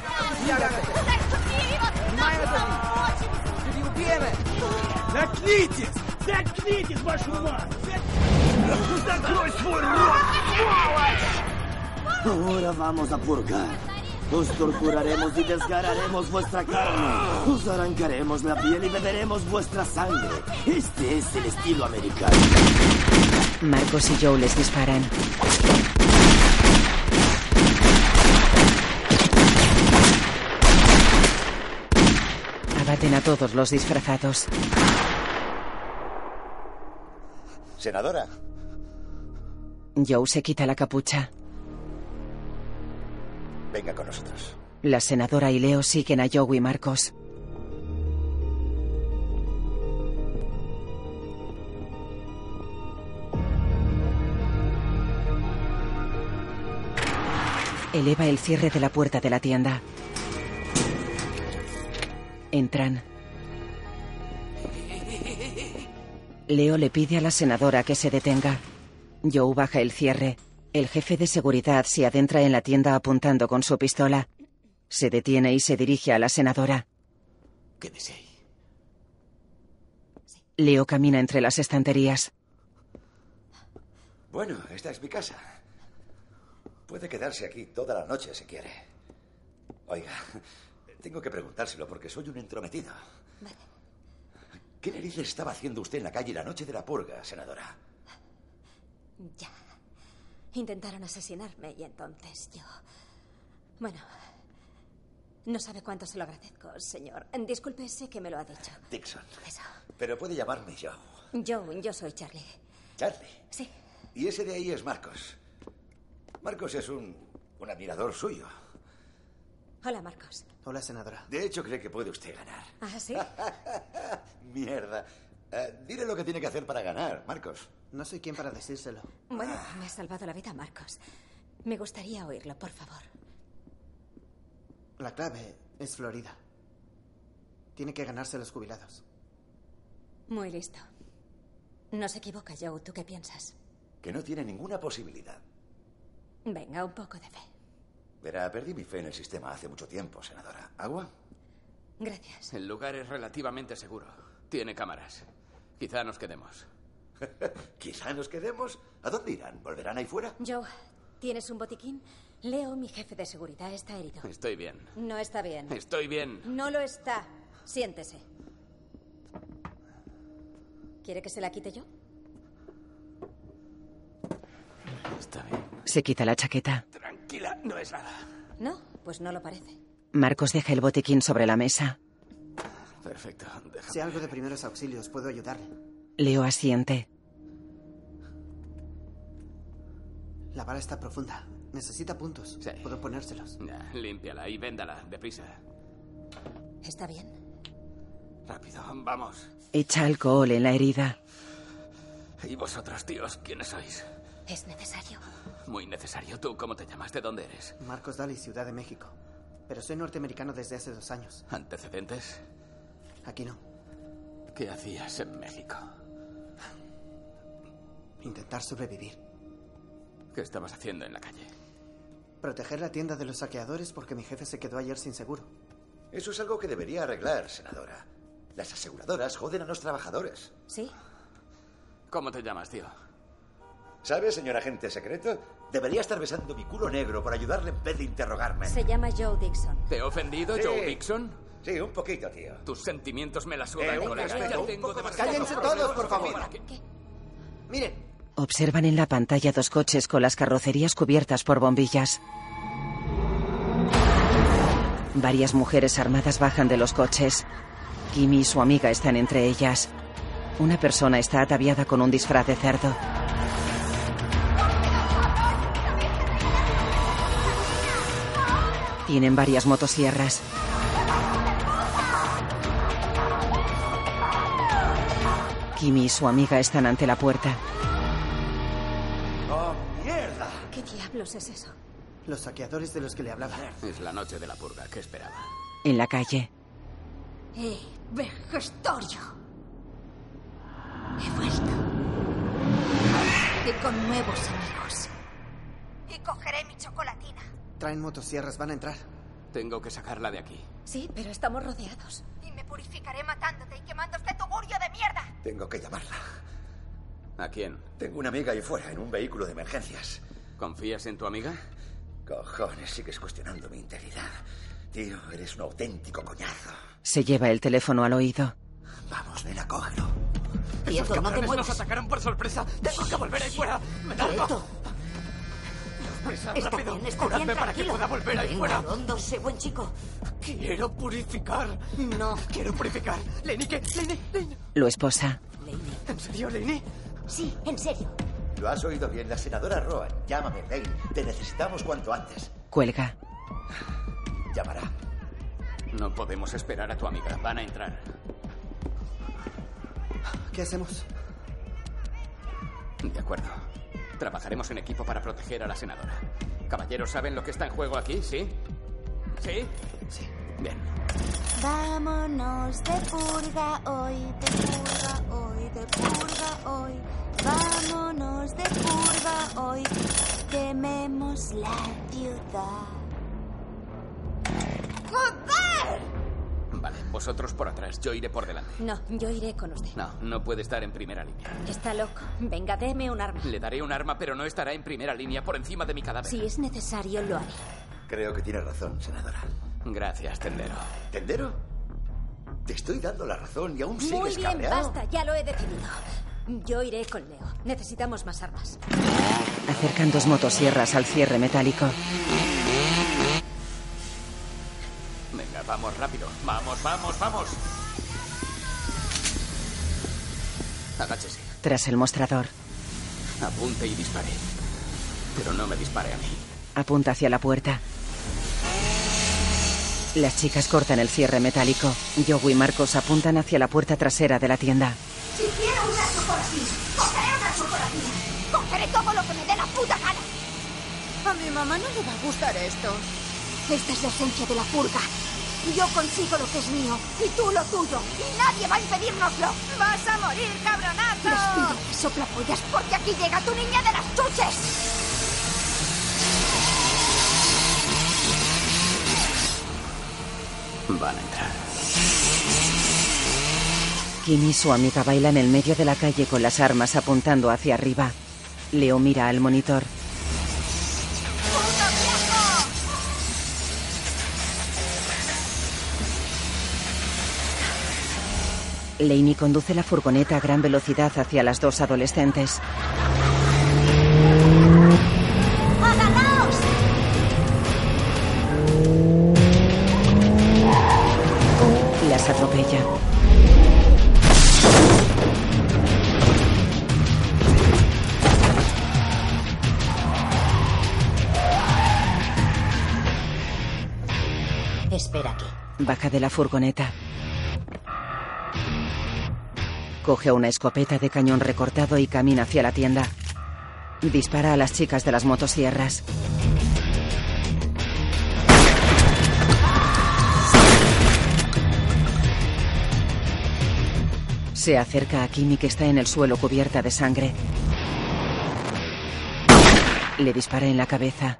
Заткнитесь! Заткнитесь, вашу мать! Закрой свой рот, сволочь! Ahora vamos a purgar. Os torturaremos y desgarraremos vuestra carne. Os arrancaremos la piel y beberemos vuestra sangre. Este es el estilo americano. Marcos y Joe les disparan. Abaten a todos los disfrazados. Senadora, Joe se quita la capucha. venga con nosotros. La senadora y Leo siguen a Joe y Marcos. Eleva el cierre de la puerta de la tienda. Entran. Leo le pide a la senadora que se detenga. Joe baja el cierre. El jefe de seguridad se adentra en la tienda apuntando con su pistola. Se detiene y se dirige a la senadora. Quédese ahí. Leo camina entre las estanterías. Bueno, esta es mi casa. Puede quedarse aquí toda la noche si quiere. Oiga, tengo que preguntárselo porque soy un entrometido. ¿Qué narices estaba haciendo usted en la calle la noche de la purga, senadora? Ya. Intentaron asesinarme y entonces yo... Bueno, no sabe cuánto se lo agradezco, señor. Disculpe, sé que me lo ha dicho. Dixon. Eso. Pero puede llamarme yo. Joe, yo soy Charlie. Charlie. Sí. Y ese de ahí es Marcos. Marcos es un, un admirador suyo. Hola, Marcos. Hola, senadora. De hecho, cree que puede usted ganar. ¿Ah, sí? Mierda. Eh, dile lo que tiene que hacer para ganar, Marcos. No soy quien para decírselo. Bueno, me ha salvado la vida, Marcos. Me gustaría oírlo, por favor. La clave es Florida. Tiene que ganarse los jubilados. Muy listo. No se equivoca, Joe. ¿Tú qué piensas? Que no tiene ninguna posibilidad. Venga, un poco de fe. Verá, perdí mi fe en el sistema hace mucho tiempo, senadora. ¿Agua? Gracias. El lugar es relativamente seguro. Tiene cámaras. Quizá nos quedemos. Quizá nos quedemos. ¿A dónde irán? ¿Volverán ahí fuera? Joe, ¿tienes un botiquín? Leo, mi jefe de seguridad, está herido. Estoy bien. No está bien. Estoy bien. No lo está. Siéntese. ¿Quiere que se la quite yo? Está bien. Se quita la chaqueta. Tranquila, no es nada. No, pues no lo parece. Marcos deja el botiquín sobre la mesa. Perfecto. Déjame. Si algo de primeros auxilios, puedo ayudarle. Leo asiente. La bala está profunda. Necesita puntos. Sí. Puedo ponérselos. Ya, límpiala y véndala, deprisa. ¿Está bien? Rápido, vamos. Echa alcohol en la herida. ¿Y vosotros, tíos, quiénes sois? ¿Es necesario? Muy necesario. ¿Tú cómo te llamas? ¿De dónde eres? Marcos Daly, Ciudad de México. Pero soy norteamericano desde hace dos años. ¿Antecedentes? Aquí no. ¿Qué hacías en México? Intentar sobrevivir. ¿Qué estabas haciendo en la calle? Proteger la tienda de los saqueadores porque mi jefe se quedó ayer sin seguro. Eso es algo que debería arreglar, senadora. Las aseguradoras joden a los trabajadores. ¿Sí? ¿Cómo te llamas, tío? ¿Sabe, señor agente secreto? Debería estar besando mi culo negro por ayudarle en vez de interrogarme. Se llama Joe Dixon. ¿Te he ofendido, Sí. Joe Dixon? Sí, un poquito, tío. Tus sentimientos me la sudan, Eh, colega. respeto, tengo Cállense todos, por favor. Miren, Observan en la pantalla dos coches con las carrocerías cubiertas por bombillas. Varias mujeres armadas bajan de los coches. Kimi y su amiga están entre ellas. Una persona está ataviada con un disfraz de cerdo. Tienen varias motosierras. Kimi y su amiga están ante la puerta. ¡Oh, mierda! ¿Qué diablos es eso? los saqueadores de los que le hablaba. Es la noche de la purga. ¿Qué esperaba? En la calle, ¡Eh, vejestorio! He vuelto. Y con nuevos amigos. Y cogeré mi chocolatina. Traen motosierras, van a entrar. Tengo que sacarla de aquí. Sí, pero estamos rodeados. Y me purificaré matándote y quemando este tugurio de mierda. Tengo que llamarla. ¿A quién? Tengo una amiga ahí fuera, en un vehículo de emergencias. ¿Confías en tu amiga? Cojones, sigues cuestionando mi integridad. Tío, eres un auténtico coñazo. se lleva el teléfono al oído. Vamos, nena, cógelo. Quieto, no te muevas. atacaron por sorpresa. Tengo que volver ahí fuera. Me da Quieto. Prisa, Está rápido. bien, está Curadme bien, para que pueda volver ahí Venga, fuera. Rondo, sé buen chico. Quiero purificar. No. Quiero purificar. Lenny, ¿qué? Lenny, Lenny. Lo esposa. ¿En serio, Lenny? Sí, en serio. Lo has oído bien, la senadora Rowan. Llámame, Lane. Te necesitamos cuanto antes. Cuelga. Llamará. No podemos esperar a tu amiga. Van a entrar. ¿Qué hacemos? De acuerdo. Trabajaremos en equipo para proteger a la senadora. Caballeros, ¿saben lo que está en juego aquí? ¿Sí? ¿Sí? Sí. Bien. Vámonos de purga hoy, de purga hoy, de purga hoy. Vámonos de purga hoy. Quememos la ciudad. ¡Joder! Vale, vosotros por atrás, yo iré por delante. No, yo iré con usted. No, no puede estar en primera línea. Está loco. Venga, deme un arma. Le daré un arma, pero no estará en primera línea por encima de mi cadáver. Si es necesario, lo haré. Creo que tienes razón, senadora. Gracias, tendero. ¿Tendero? Te estoy dando la razón y aún Muy sigues bien, cabreado. basta, ya lo he decidido. Yo iré con Leo. Necesitamos más armas. Acercan dos motosierras al cierre metálico. Venga, vamos rápido. Vamos, vamos, vamos. Agáchese. Tras el mostrador, Apunte y dispare. Pero no me dispare a mí. apunta hacia la puerta. Las chicas cortan el cierre metálico. Joe y Marcos apuntan hacia la puerta trasera de la tienda. Si quiero una chocolatina, cogeré una chocolatina. Cogeré todo lo que me dé la puta gana. A mi mamá no le va a gustar esto. Esta es la esencia de la purga. Yo consigo lo que es mío y tú lo tuyo. Y nadie va a impedírnoslo. ¡Vas a morir, cabronazo! Respira, soplapollas, porque aquí llega tu niña de las chuches. Van a entrar. Kim y su amiga bailan en medio de la calle con las armas apuntando hacia arriba. Leo mira al monitor. Laney conduce la furgoneta a gran velocidad hacia las dos adolescentes. ¡Agarraos! Las atropella. Espera aquí. Baja de la furgoneta. Coge una escopeta de cañón recortado y camina hacia la tienda. Dispara a las chicas de las motosierras. Se acerca a Kimi que está en el suelo cubierta de sangre. Le dispara en la cabeza.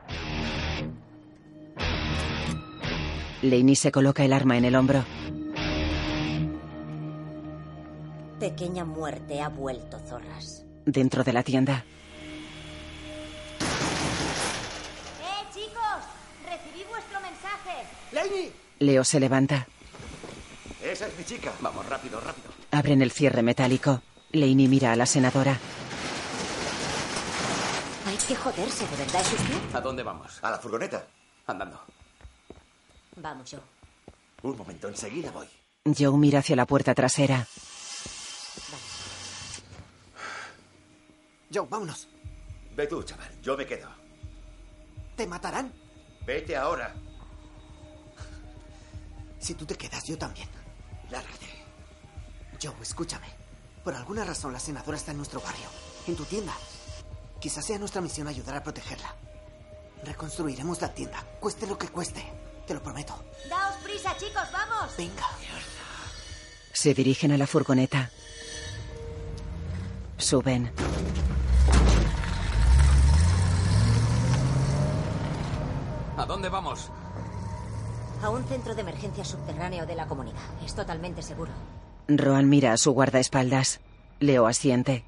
Laney se coloca el arma en el hombro. Pequeña muerte ha vuelto, zorras. Dentro de la tienda, ¡Eh, chicos! Recibí vuestro mensaje. ¡Laney! Leo se levanta. Esa es mi chica. Vamos, rápido, rápido. Abren el cierre metálico. Laney mira a la senadora. Hay que joderse, ¿de verdad es usted? ¿A dónde vamos? A la furgoneta. Andando. Vamos, yo. Un momento, enseguida voy. Joe mira hacia la puerta trasera. Joe, vámonos. Ve tú, chaval. Yo me quedo. ¿Te matarán? Vete ahora. Si tú te quedas, yo también. Lárgate. Joe, escúchame. Por alguna razón la senadora está en nuestro barrio, en tu tienda. Quizás sea nuestra misión ayudar a protegerla. Reconstruiremos la tienda, cueste lo que cueste. Te lo prometo. Daos prisa, chicos, vamos. Venga. Se dirigen a la furgoneta. Suben. ¿A dónde vamos? A un centro de emergencia subterráneo de la comunidad. Es totalmente seguro. Roan mira a su guardaespaldas. Leo asiente.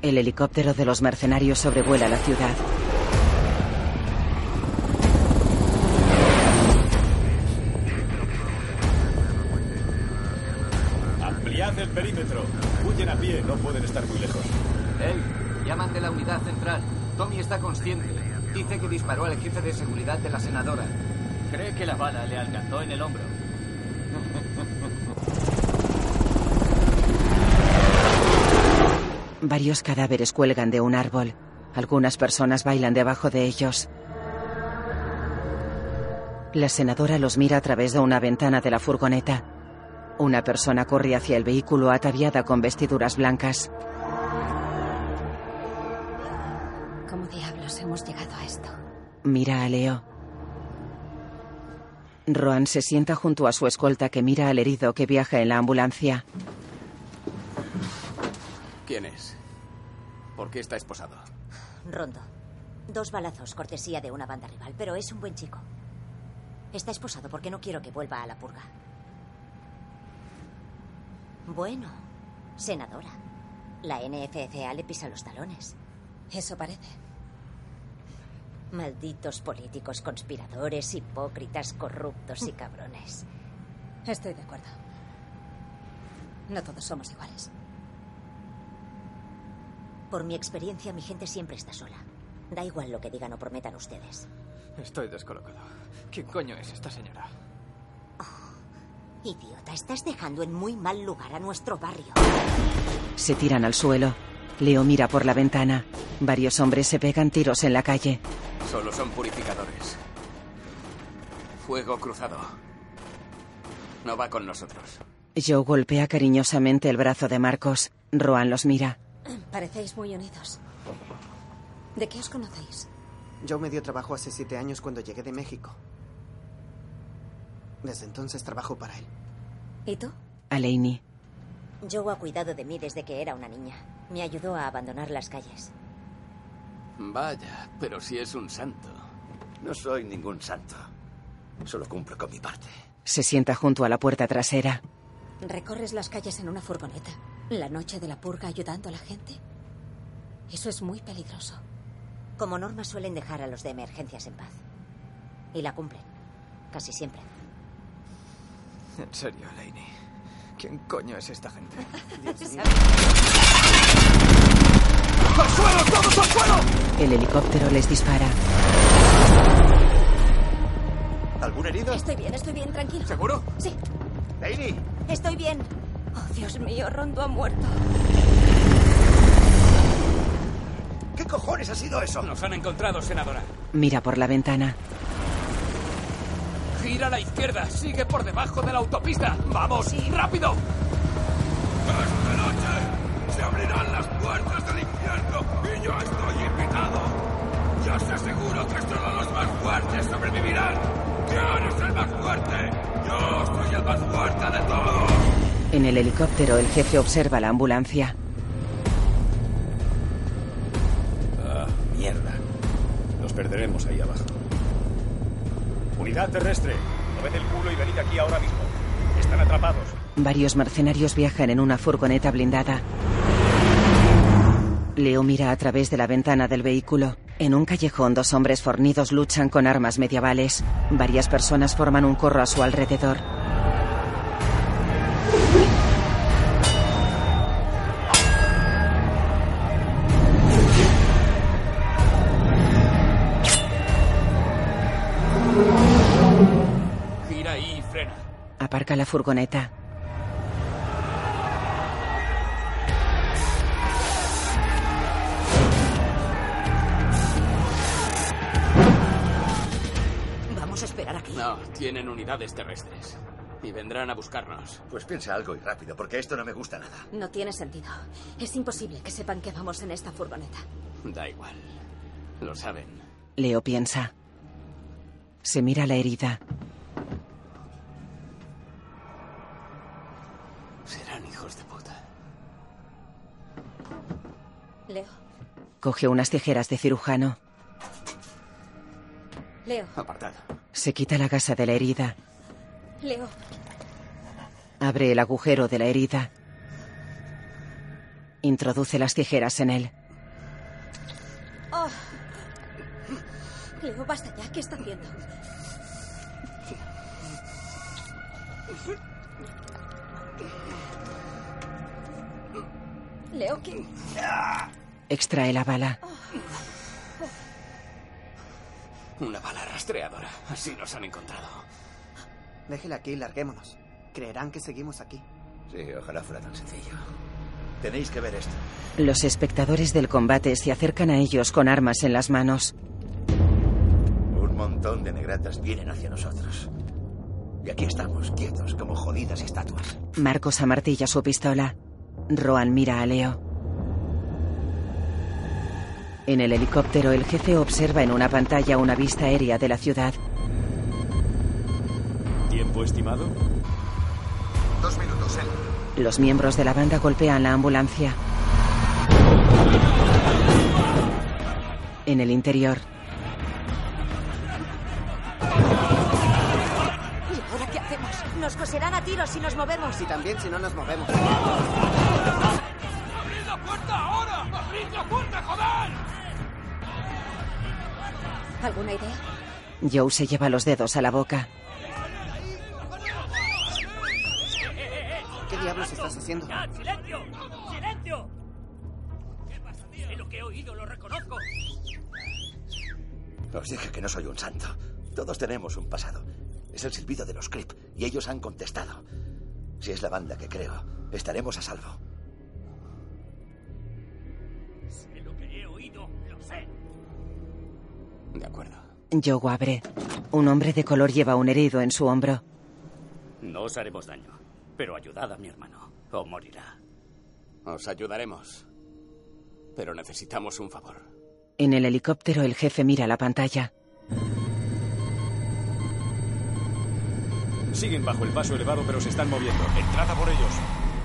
El helicóptero de los mercenarios sobrevuela la ciudad. Disparó al jefe de seguridad de la senadora. Cree que la bala le alcanzó en el hombro. Varios cadáveres cuelgan de un árbol. Algunas personas bailan debajo de ellos. La senadora los mira a través de una ventana de la furgoneta. Una persona corre hacia el vehículo ataviada con vestiduras blancas. ¿Cómo diablos hemos llegado? Mira a Leo. Roan se sienta junto a su escolta que mira al herido que viaja en la ambulancia. ¿Quién es? ¿Por qué está esposado? Rondo. Dos balazos, cortesía de una banda rival, pero es un buen chico. Está esposado porque no quiero que vuelva a la purga. Bueno, senadora. La NFCA le pisa los talones. Eso parece. Malditos políticos conspiradores, hipócritas, corruptos y cabrones. Estoy de acuerdo. No todos somos iguales. Por mi experiencia, mi gente siempre está sola. Da igual lo que digan o prometan ustedes. Estoy descolocado. ¿Quién coño es esta señora? Idiota, estás dejando en muy mal lugar a nuestro barrio. Se tiran al suelo. Leo mira por la ventana. Varios hombres se pegan tiros en la calle. Solo son purificadores. Fuego cruzado. No va con nosotros. Joe golpea cariñosamente el brazo de Marcos. Roan los mira. Parecéis muy unidos. ¿De qué os conocéis? Joe me dio trabajo hace siete años cuando llegué de México. Desde entonces trabajo para él. ¿Y tú? A Laney. Joe ha cuidado de mí desde que era una niña. Me ayudó a abandonar las calles. Vaya, pero si es un santo. No soy ningún santo. Solo cumplo con mi parte. Se sienta junto a la puerta trasera. Recorres las calles en una furgoneta, la noche de la purga ayudando a la gente. Eso es muy peligroso. Como norma suelen dejar a los de emergencias en paz. Y la cumplen. Casi siempre. En serio, Laney. ¿Quién coño es esta gente? ¡Al suelo! ¡Todos al suelo! El helicóptero les dispara. ¿Algún herido? Estoy bien, estoy bien, tranquilo. ¿Seguro? Sí. Laney. Estoy bien. Oh, Dios mío, Rondo ha muerto. ¿Qué cojones ha sido eso? Nos han encontrado, senadora. Mira por la ventana. Gira a la izquierda. Sigue por debajo de la autopista. ¡Vamos! ¡Rápido! Esta noche se abrirán las puertas del infierno y yo estoy invitado. Yo os aseguro que solo los más fuertes sobrevivirán. ¿Quién es el más fuerte? Yo soy el más fuerte de todos. En el helicóptero el jefe observa la ambulancia. Ah, mierda. Los perderemos ahí abajo. Unidad terrestre. Moved el culo y venid aquí ahora mismo. Están atrapados. Varios mercenarios viajan en una furgoneta blindada. Leo mira a través de la ventana del vehículo. En un callejón dos hombres fornidos luchan con armas medievales. Varias personas forman un corro a su alrededor. La furgoneta. Vamos a esperar aquí. No, tienen unidades terrestres. Y vendrán a buscarnos. Pues piensa algo y rápido, porque esto no me gusta nada. No tiene sentido. Es imposible que sepan que vamos en esta furgoneta. Da igual. Lo saben. Leo piensa. Se mira la herida. Leo, Coge unas tijeras de cirujano. Leo, Apartad. Se quita la gasa de la herida. Leo. Abre el agujero de la herida. Introduce las tijeras en él. Oh. Leo, basta ya. ¿Qué está haciendo? Leo, ¿qué? Extrae la bala. Una bala rastreadora. Así nos han encontrado. Déjela aquí y larguémonos. Creerán que seguimos aquí. Sí, ojalá fuera tan sencillo. Tenéis que ver esto. Los espectadores del combate se acercan a ellos con armas en las manos. Un montón de negratas vienen hacia nosotros. Y aquí estamos, quietos, como jodidas estatuas. Marcos amartilla su pistola. Roan mira a Leo. En el helicóptero, el jefe observa en una pantalla una vista aérea de la ciudad. ¿Tiempo estimado? Dos minutos, él. Los miembros de la banda golpean la ambulancia. En el interior, ¿Y ahora qué hacemos? Nos coserán a tiros si nos movemos. Y también si no nos movemos. ¡Abrid la puerta ahora! ¡Abrid la puerta, joder! ¿Alguna idea? Joe se lleva los dedos a la boca. ¿Qué diablos estás haciendo? ¡Silencio! ¡Silencio! ¿Qué pasa? Sé lo que he oído, lo reconozco. Os dije que no soy un santo. Todos tenemos un pasado. Es el silbido de los Crip, y ellos han contestado. Si es la banda que creo, estaremos a salvo. De acuerdo. Joe abre. Un hombre de color lleva un herido en su hombro. No os haremos daño, pero ayudad a mi hermano, o morirá. Os ayudaremos. Pero necesitamos un favor. En el helicóptero, el jefe mira la pantalla. Siguen bajo el paso elevado, pero se están moviendo. Entrad a por ellos.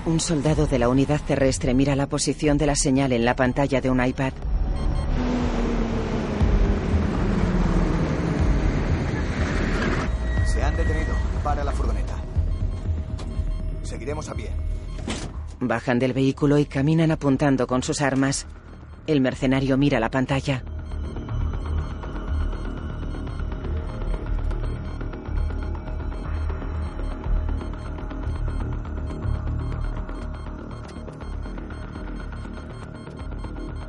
Un soldado de la unidad terrestre mira la posición de la señal en la pantalla de un iPad. Se han detenido. Para la furgoneta. Seguiremos a pie. Bajan del vehículo y caminan apuntando con sus armas. El mercenario mira la pantalla.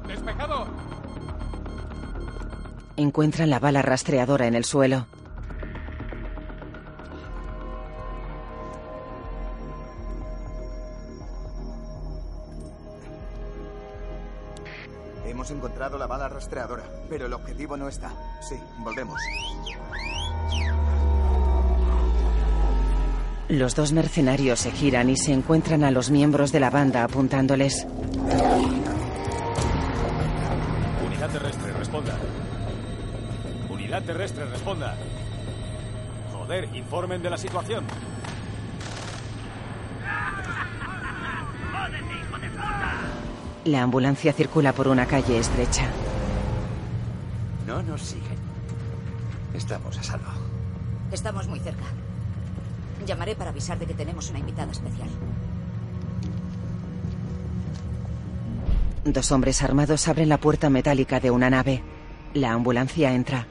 ¡Despejado! Encuentran la bala rastreadora en el suelo. Rastreadora, pero el objetivo no está. Sí, volvemos. Los dos mercenarios se giran y se encuentran a los miembros de la banda apuntándoles. Unidad terrestre, responda. Unidad terrestre, responda. Joder, informen de la situación. La ambulancia circula por una calle estrecha. No nos siguen. Estamos a salvo. Estamos muy cerca. Llamaré para avisar de que tenemos una invitada especial. Dos hombres armados abren la puerta metálica de una nave. La ambulancia entra.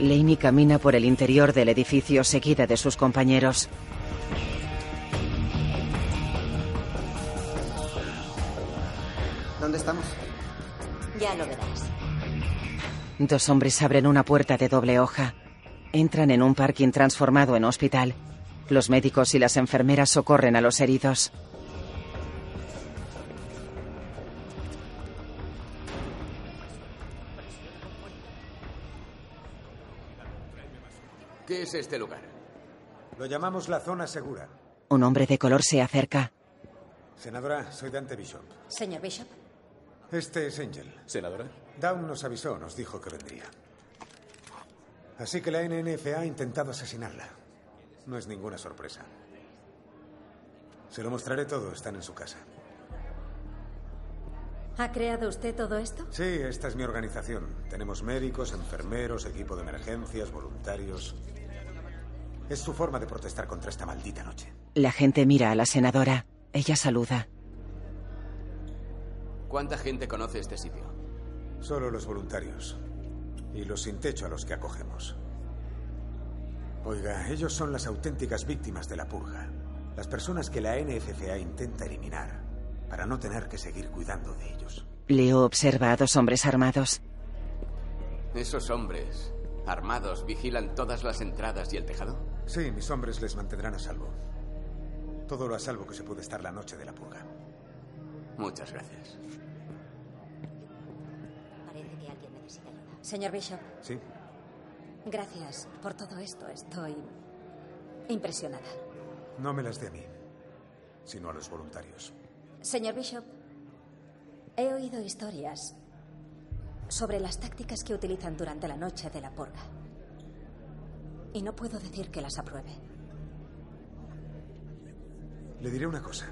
Laney camina por el interior del edificio seguida de sus compañeros. Estamos? Ya lo verás. Dos hombres abren una puerta de doble hoja. Entran en un parking transformado en hospital. Los médicos y las enfermeras socorren a los heridos. ¿Qué es este lugar? Lo llamamos la zona segura. Un hombre de color se acerca. Senadora, soy Dante Bishop. Señor Bishop. Este es Angel. Senadora. Down nos avisó, nos dijo que vendría. Así que la NNFA ha intentado asesinarla. No es ninguna sorpresa. Se lo mostraré todo, están en su casa. ¿Ha creado usted todo esto? Sí, esta es mi organización. Tenemos médicos, enfermeros, equipo de emergencias, voluntarios. Es su forma de protestar contra esta maldita noche. La gente mira a la senadora. Ella saluda. ¿Cuánta gente conoce este sitio? Solo los voluntarios. Y los sin techo a los que acogemos. Oiga, ellos son las auténticas víctimas de la purga. Las personas que la NFCA intenta eliminar para no tener que seguir cuidando de ellos. Leo observa a dos hombres armados. ¿Esos hombres armados vigilan todas las entradas y el tejado? Sí, mis hombres les mantendrán a salvo. Todo lo a salvo que se puede estar la noche de la purga. Muchas gracias. Señor Bishop. Sí. Gracias por todo esto. Estoy impresionada. No me las dé a mí, sino a los voluntarios. Señor Bishop, he oído historias sobre las tácticas que utilizan durante la noche de la purga. Y no puedo decir que las apruebe. Le diré una cosa.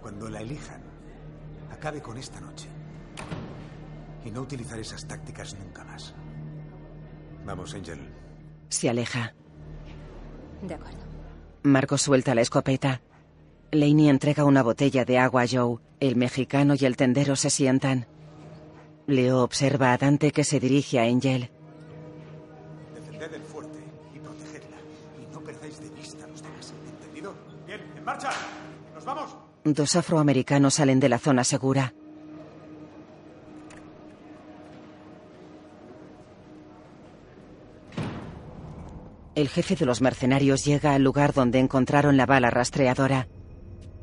Cuando la elijan, acabe con esta noche. Y no utilizar esas tácticas nunca más. Vamos, Angel. Se aleja. De acuerdo. Marco suelta la escopeta. Laney entrega una botella de agua a Joe. El mexicano y el tendero se sientan. Leo observa a Dante que se dirige a Angel. Defended el fuerte y protegedla. Y no perdáis de vista a los demás. ¿Entendido? Bien, en marcha. ¡Nos vamos! Dos afroamericanos salen de la zona segura. El jefe de los mercenarios llega al lugar donde encontraron la bala rastreadora.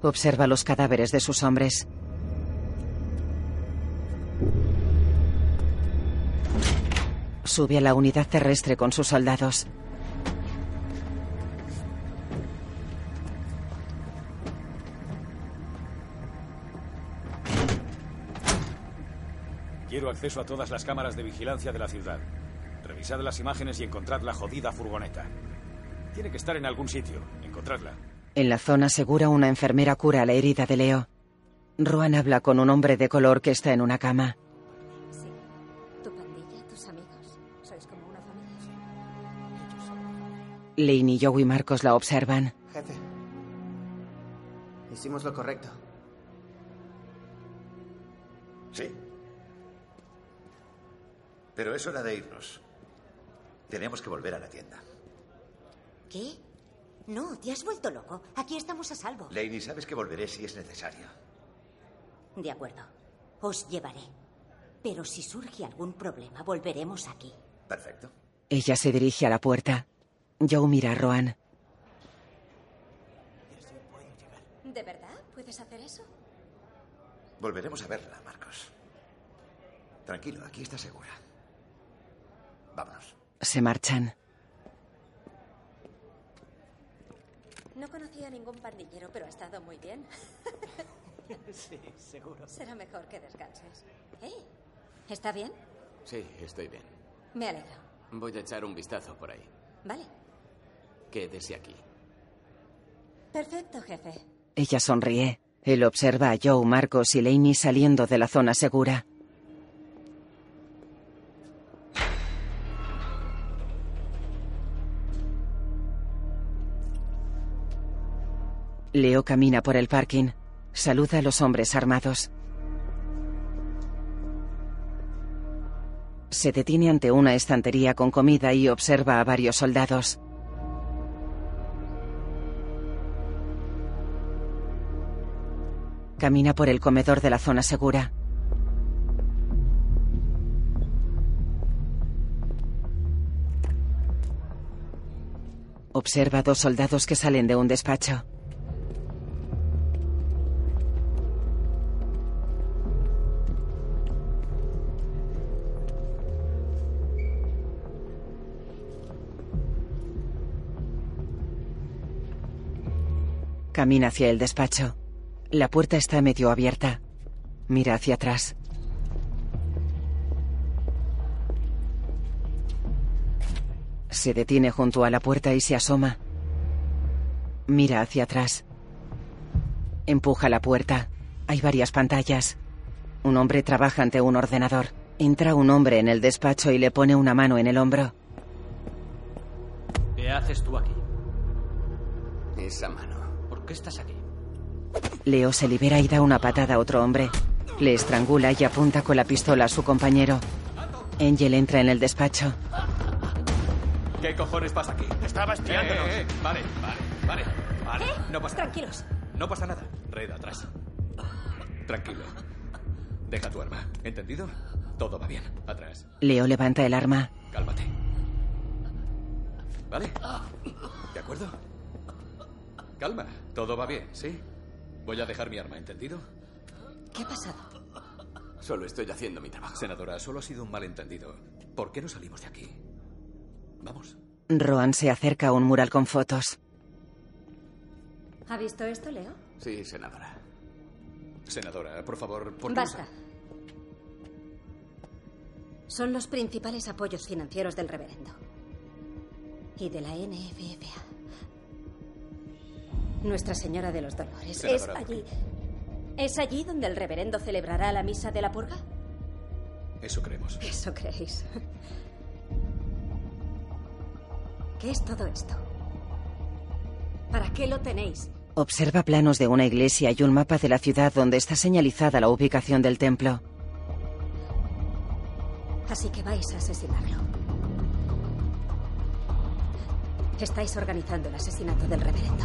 Observa los cadáveres de sus hombres. Sube a la unidad terrestre con sus soldados. Quiero acceso a todas las cámaras de vigilancia de la ciudad. Revisad las imágenes y encontrad la jodida furgoneta. Tiene que estar en algún sitio. Encontradla. En la zona segura, una enfermera cura la herida de Leo. Roan habla con un hombre de color que está en una cama. Sí. Tu pandilla, tus amigos. Sois como una familia. Lane y Joe y Marcos la observan. Jefe. Hicimos lo correcto. Sí. Pero es hora de irnos. Tenemos que volver a la tienda. ¿Qué? No, te has vuelto loco. Aquí estamos a salvo. Laney, sabes que volveré si es necesario. De acuerdo. Os llevaré. Pero si surge algún problema, volveremos aquí. Perfecto. Ella se dirige a la puerta. Joe mira a Roan. ¿De verdad? ¿Puedes hacer eso? Volveremos a verla, Marcos. Tranquilo, aquí está segura. Vámonos. Se marchan. No conocía a ningún pandillero, pero ha estado muy bien. Sí, seguro. Será mejor que descanses. ¿Eh? ¿Está bien? Sí, estoy bien. Me alegro. Voy a echar un vistazo por ahí. Vale. Quédese aquí. Perfecto, jefe. Ella sonríe. Él observa a Joe, Marcos y Laney saliendo de la zona segura. Leo camina por el parking. Saluda a los hombres armados. Se detiene ante una estantería con comida y observa a varios soldados. Camina por el comedor de la zona segura. Observa dos soldados que salen de un despacho. Camina hacia el despacho. La puerta está medio abierta. Mira hacia atrás. Se detiene junto a la puerta y se asoma. Mira hacia atrás. Empuja la puerta. Hay varias pantallas. Un hombre trabaja ante un ordenador. Entra un hombre en el despacho y le pone una mano en el hombro. ¿Qué haces tú aquí? Esa mano. ¿Por qué estás aquí? Leo se libera y da una patada a otro hombre. Le estrangula y apunta con la pistola a su compañero. Angel entra en el despacho. ¿Qué cojones pasa aquí? Estaba espiándonos. Eh, eh, eh. Vale, vale, vale. vale. ¿Eh? No pasa Tranquilos. No pasa nada. Red atrás. Tranquilo. Deja tu arma. ¿Entendido? Todo va bien. Atrás. Leo levanta el arma. Cálmate. ¿Vale? ¿De acuerdo? Calma. Todo va bien, ¿sí? Voy a dejar mi arma, ¿entendido? ¿Qué ha pasado? Solo estoy haciendo mi trabajo. Senadora, solo ha sido un malentendido. ¿Por qué no salimos de aquí? Vamos. Roan se acerca a un mural con fotos. ¿Ha visto esto, Leo? Sí, senadora. Senadora, por favor, ¿por Basta. Son los principales apoyos financieros del reverendo. Y de la NFFA. Nuestra Señora de los Dolores. ¿Es ¿por allí? ¿Es allí donde el reverendo celebrará la misa de la purga? Eso creemos. Eso creéis. ¿Qué es todo esto? ¿Para qué lo tenéis? Observa planos de una iglesia y un mapa de la ciudad donde está señalizada la ubicación del templo. Así que vais a asesinarlo. Estáis organizando el asesinato del reverendo.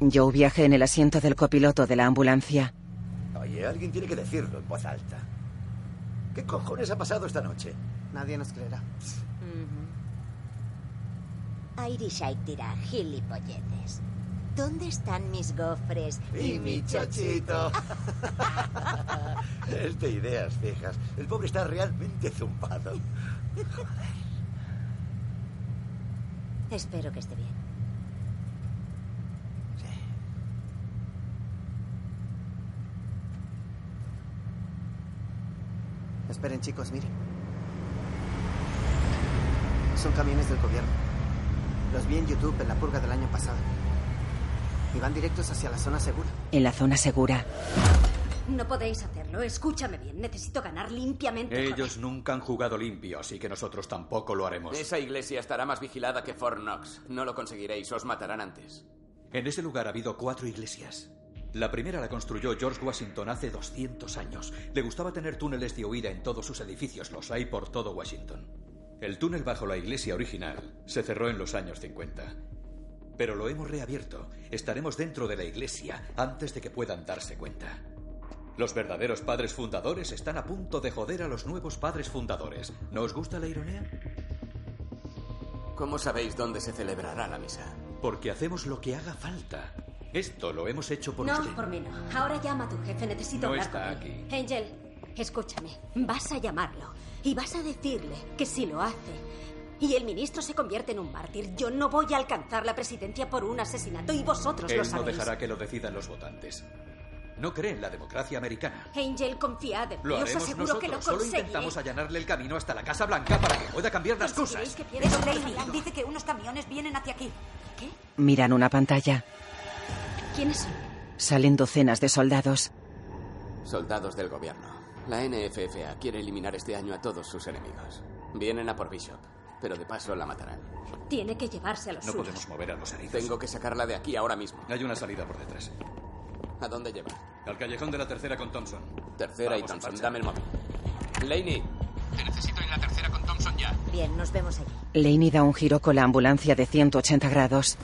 Joe viaja en el asiento del copiloto de la ambulancia. Oye, alguien tiene que decirlo en voz alta. ¿Qué cojones ha pasado esta noche? Nadie nos creerá. Irish dirá, gilipolletes. ¿Dónde están mis gofres Y mi chochito. es de ideas fijas. El pobre está realmente zumbado. Espero que esté bien. Esperen, chicos, miren. Son camiones del gobierno. Los vi en YouTube en la purga del año pasado. Y van directos hacia la zona segura. En la zona segura, No podéis hacerlo. Escúchame bien. Necesito ganar limpiamente. Ellos nunca han jugado limpio, así que nosotros tampoco lo haremos. Esa iglesia estará más vigilada que Fort Knox. No lo conseguiréis, os matarán antes. En ese lugar ha habido cuatro iglesias. La primera la construyó George Washington hace 200 años. Le gustaba tener túneles de huida en todos sus edificios, los hay por todo Washington. El túnel bajo la iglesia original se cerró en los años 50. Pero lo hemos reabierto. Estaremos dentro de la iglesia antes de que puedan darse cuenta. Los verdaderos padres fundadores están a punto de joder a los nuevos padres fundadores. ¿No os gusta la ironía? ¿Cómo sabéis dónde se celebrará la misa? Porque hacemos lo que haga falta. Esto lo hemos hecho por no, usted. por mí no. Ahora llama a tu jefe. Necesito No hablar está con aquí. él. Angel, escúchame. Vas a llamarlo y vas a decirle que si lo hace y el ministro se convierte en un mártir, yo no voy a alcanzar la presidencia por un asesinato y vosotros Él lo no sabéis. dejará que lo decidan los votantes. No cree en la democracia americana. Angel, confiad en mí. Lo Os haremos aseguro nosotros. que lo Solo conseguiré. intentamos allanarle el camino hasta la Casa Blanca para que pueda cambiar las ¿Conseguiréis cosas. que Es Laney. Dice que unos camiones vienen hacia aquí. miran una pantalla. ¿Quiénes son? Salen docenas de soldados. Soldados del gobierno. La NFFA quiere eliminar este año a todos sus enemigos. Vienen a por Bishop, pero de paso la matarán. Tiene que llevarse a los No suyos. podemos mover a los heridos. Tengo que sacarla de aquí ahora mismo. Hay una salida por detrás. ¿A dónde lleva? Al callejón de la tercera con Thompson. Tercera y Vamos, Thompson. Dame el móvil. Laney. Te necesito en la tercera con Thompson ya. Bien, nos vemos allí. Laney da un giro con la ambulancia de 180 grados.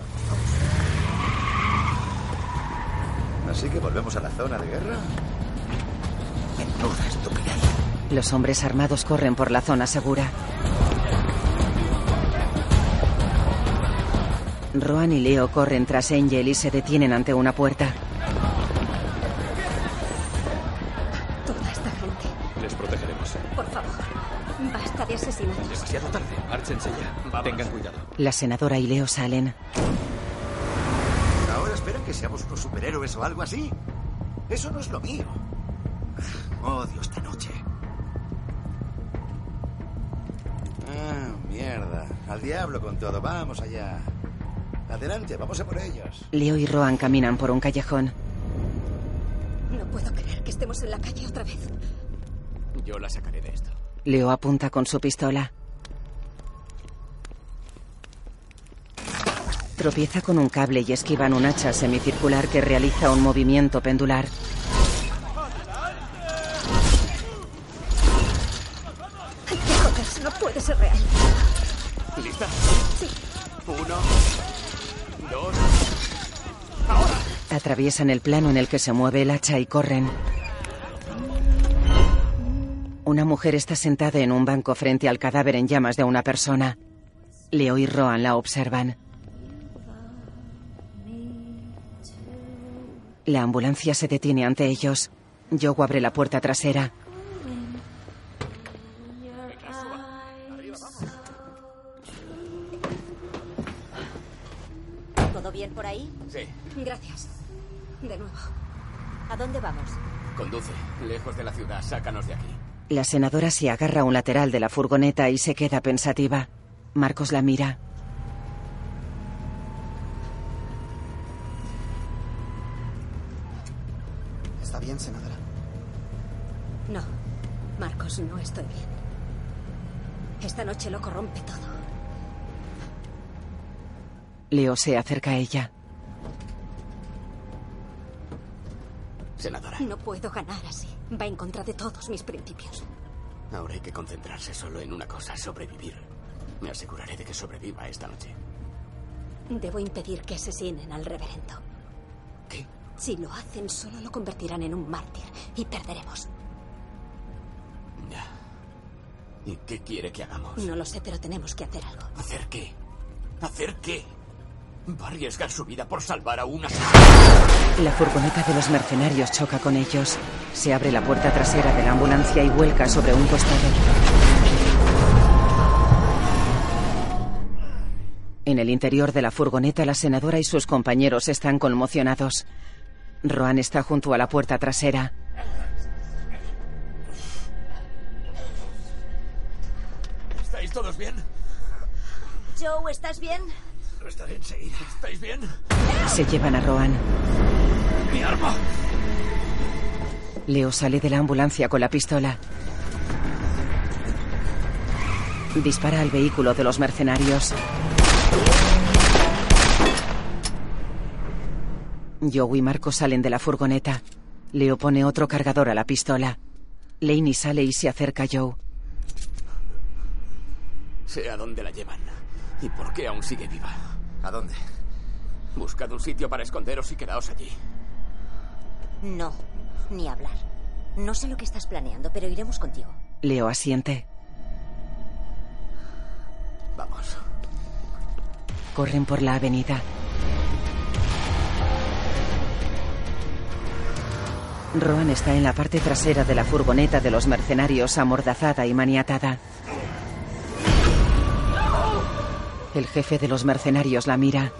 Así que volvemos a la zona de guerra. Menuda estupidez. Los hombres armados corren por la zona segura. Roan y Leo corren tras Angel y se detienen ante una puerta. Toda esta gente. Les protegeremos. Por favor. Basta de asesinatos. Demasiado tarde. Márchense ya. Tengan cuidado. La senadora y Leo salen. ¿Ahora esperan que seamos unos superhéroes o algo así? Eso no es lo mío. Odio esta noche. Ah, mierda. Al diablo con todo. Vamos allá. Adelante, vamos a por ellos. Leo y Roan caminan por un callejón. No puedo creer que estemos en la calle otra vez. Yo la sacaré de esto. Leo apunta con su pistola. Tropieza con un cable y esquivan un hacha semicircular que realiza un movimiento pendular. Hay que joderse, no puede ser real. ¿Lista? Sí. Uno, dos. Atraviesan el plano en el que se mueve el hacha y corren. Una mujer está sentada en un banco frente al cadáver en llamas de una persona. Leo y Roan la observan. La ambulancia se detiene ante ellos. Joe abre la puerta trasera. ¿Todo bien por ahí? Sí. Gracias. De nuevo. ¿A dónde vamos? Conduce. Lejos de la ciudad. Sácanos de aquí. La senadora se agarra a un lateral de la furgoneta y se queda pensativa. Marcos la mira. ¿Está bien, senadora? No, No estoy bien. Esta noche lo corrompe todo. Leo se acerca a ella. Senadora, No puedo ganar así. Va en contra de todos mis principios. ahora hay que concentrarse solo en una cosa, sobrevivir. Me aseguraré de que sobreviva esta noche. Debo impedir que asesinen al reverendo. ¿Qué? Si lo hacen, solo lo convertirán en un mártir y perderemos. Ya. ¿Y qué quiere que hagamos? No lo sé, pero tenemos que hacer algo. ¿Hacer qué? ¿Hacer qué? ¿Va a arriesgar su vida por salvar a una... La furgoneta de los mercenarios choca con ellos. Se abre la puerta trasera de la ambulancia y vuelca sobre un costado. En el interior de la furgoneta, la senadora y sus compañeros están conmocionados. Roan está junto a la puerta trasera. Todos bien? Joe, ¿estás bien? Lo estaré enseguida. ¿Estáis bien? Se llevan a Roan. ¡Mi arma! Leo sale de la ambulancia con la pistola. Dispara al vehículo de los mercenarios. Joe y Marco salen de la furgoneta. Leo pone otro cargador a la pistola. Laney sale y se acerca a Joe. Sé a dónde la llevan. ¿Y por qué aún sigue viva? ¿A dónde? Buscad un sitio para esconderos y quedaos allí. No, ni hablar. No sé lo que estás planeando, pero iremos contigo. Leo asiente. Vamos. Corren por la avenida. Roan está en la parte trasera de la furgoneta de los mercenarios amordazada y maniatada. El jefe de los mercenarios la mira.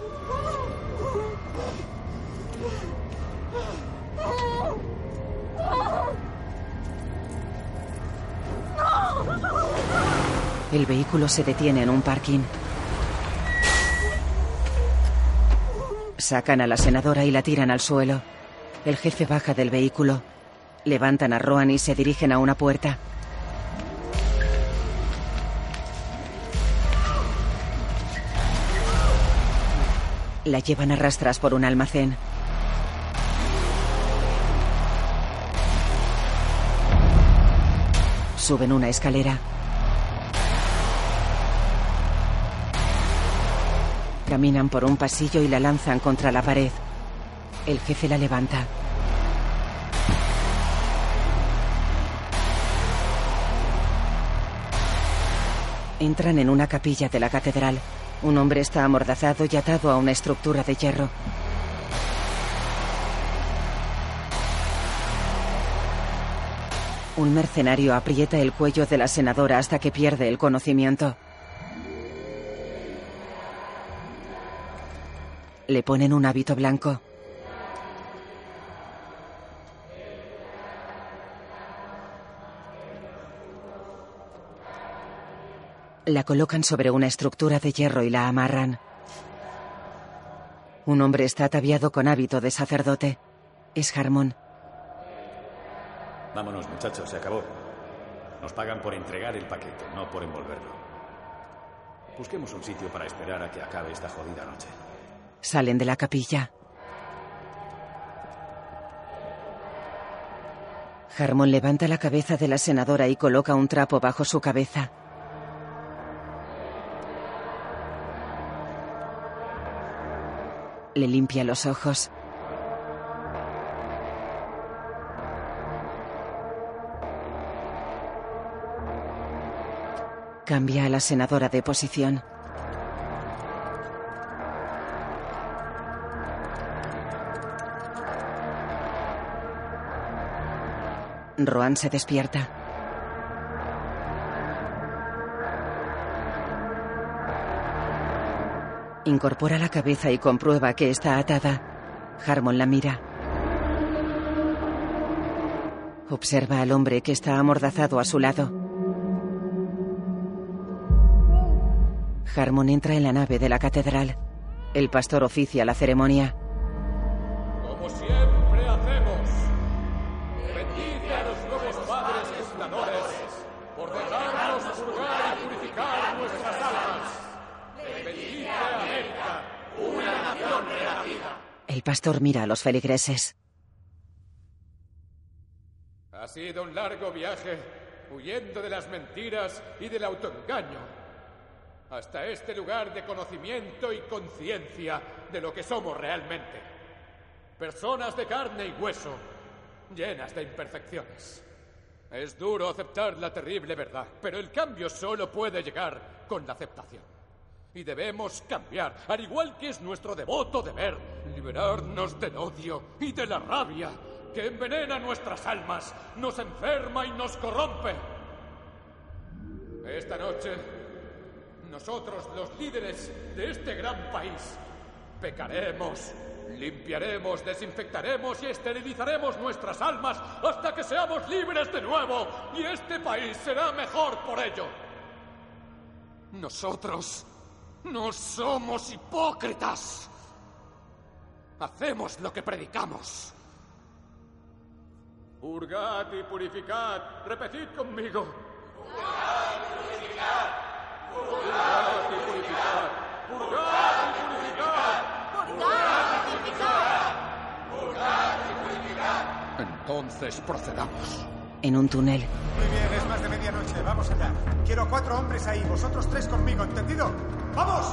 El vehículo se detiene en un parking. Sacan a la senadora y la tiran al suelo. El jefe baja del vehículo. Levantan a Roan y se dirigen a una puerta. La llevan a rastras por un almacén. Suben una escalera. Caminan por un pasillo y la lanzan contra la pared. El jefe la levanta. Entran en una capilla de la catedral. Un hombre está amordazado y atado a una estructura de hierro. Un mercenario aprieta el cuello de la senadora hasta que pierde el conocimiento. Le ponen un hábito blanco. La colocan sobre una estructura de hierro y la amarran. Un hombre está ataviado con hábito de sacerdote. Es Harmon. Vámonos, muchachos, se acabó. Nos pagan por entregar el paquete, no por envolverlo. Busquemos un sitio para esperar a que acabe esta jodida noche. Salen de la capilla. Harmon levanta la cabeza de la senadora y coloca un trapo bajo su cabeza. Le limpia los ojos. Cambia a la senadora de posición. Roan se despierta. Incorpora la cabeza y comprueba que está atada. Harmon la mira. Observa al hombre que está amordazado a su lado. Harmon entra en la nave de la catedral. El pastor oficia la ceremonia. Pastor mira a los feligreses. Ha sido un largo viaje, huyendo de las mentiras y del autoengaño, hasta este lugar de conocimiento y conciencia de lo que somos realmente. Personas de carne y hueso, llenas de imperfecciones. Es duro aceptar la terrible verdad, pero el cambio solo puede llegar con la aceptación. Y debemos cambiar, al igual que es nuestro devoto deber, liberarnos del odio y de la rabia que envenena nuestras almas, nos enferma y nos corrompe. Esta noche, nosotros, los líderes de este gran país, pecaremos, limpiaremos, desinfectaremos y esterilizaremos nuestras almas hasta que seamos libres de nuevo y este país será mejor por ello. Nosotros no somos hipócritas. Hacemos lo que predicamos. Purgad y purificad. Repetid conmigo. Purgad y purificad. Purgad y purificad. Purgad y purificad. Purgad y purificad. Purgad y purificad. Entonces procedamos. En un túnel, Muy bien, es más de medianoche. Vamos allá. Quiero cuatro hombres ahí. Vosotros tres conmigo, ¿entendido? ¡Vamos!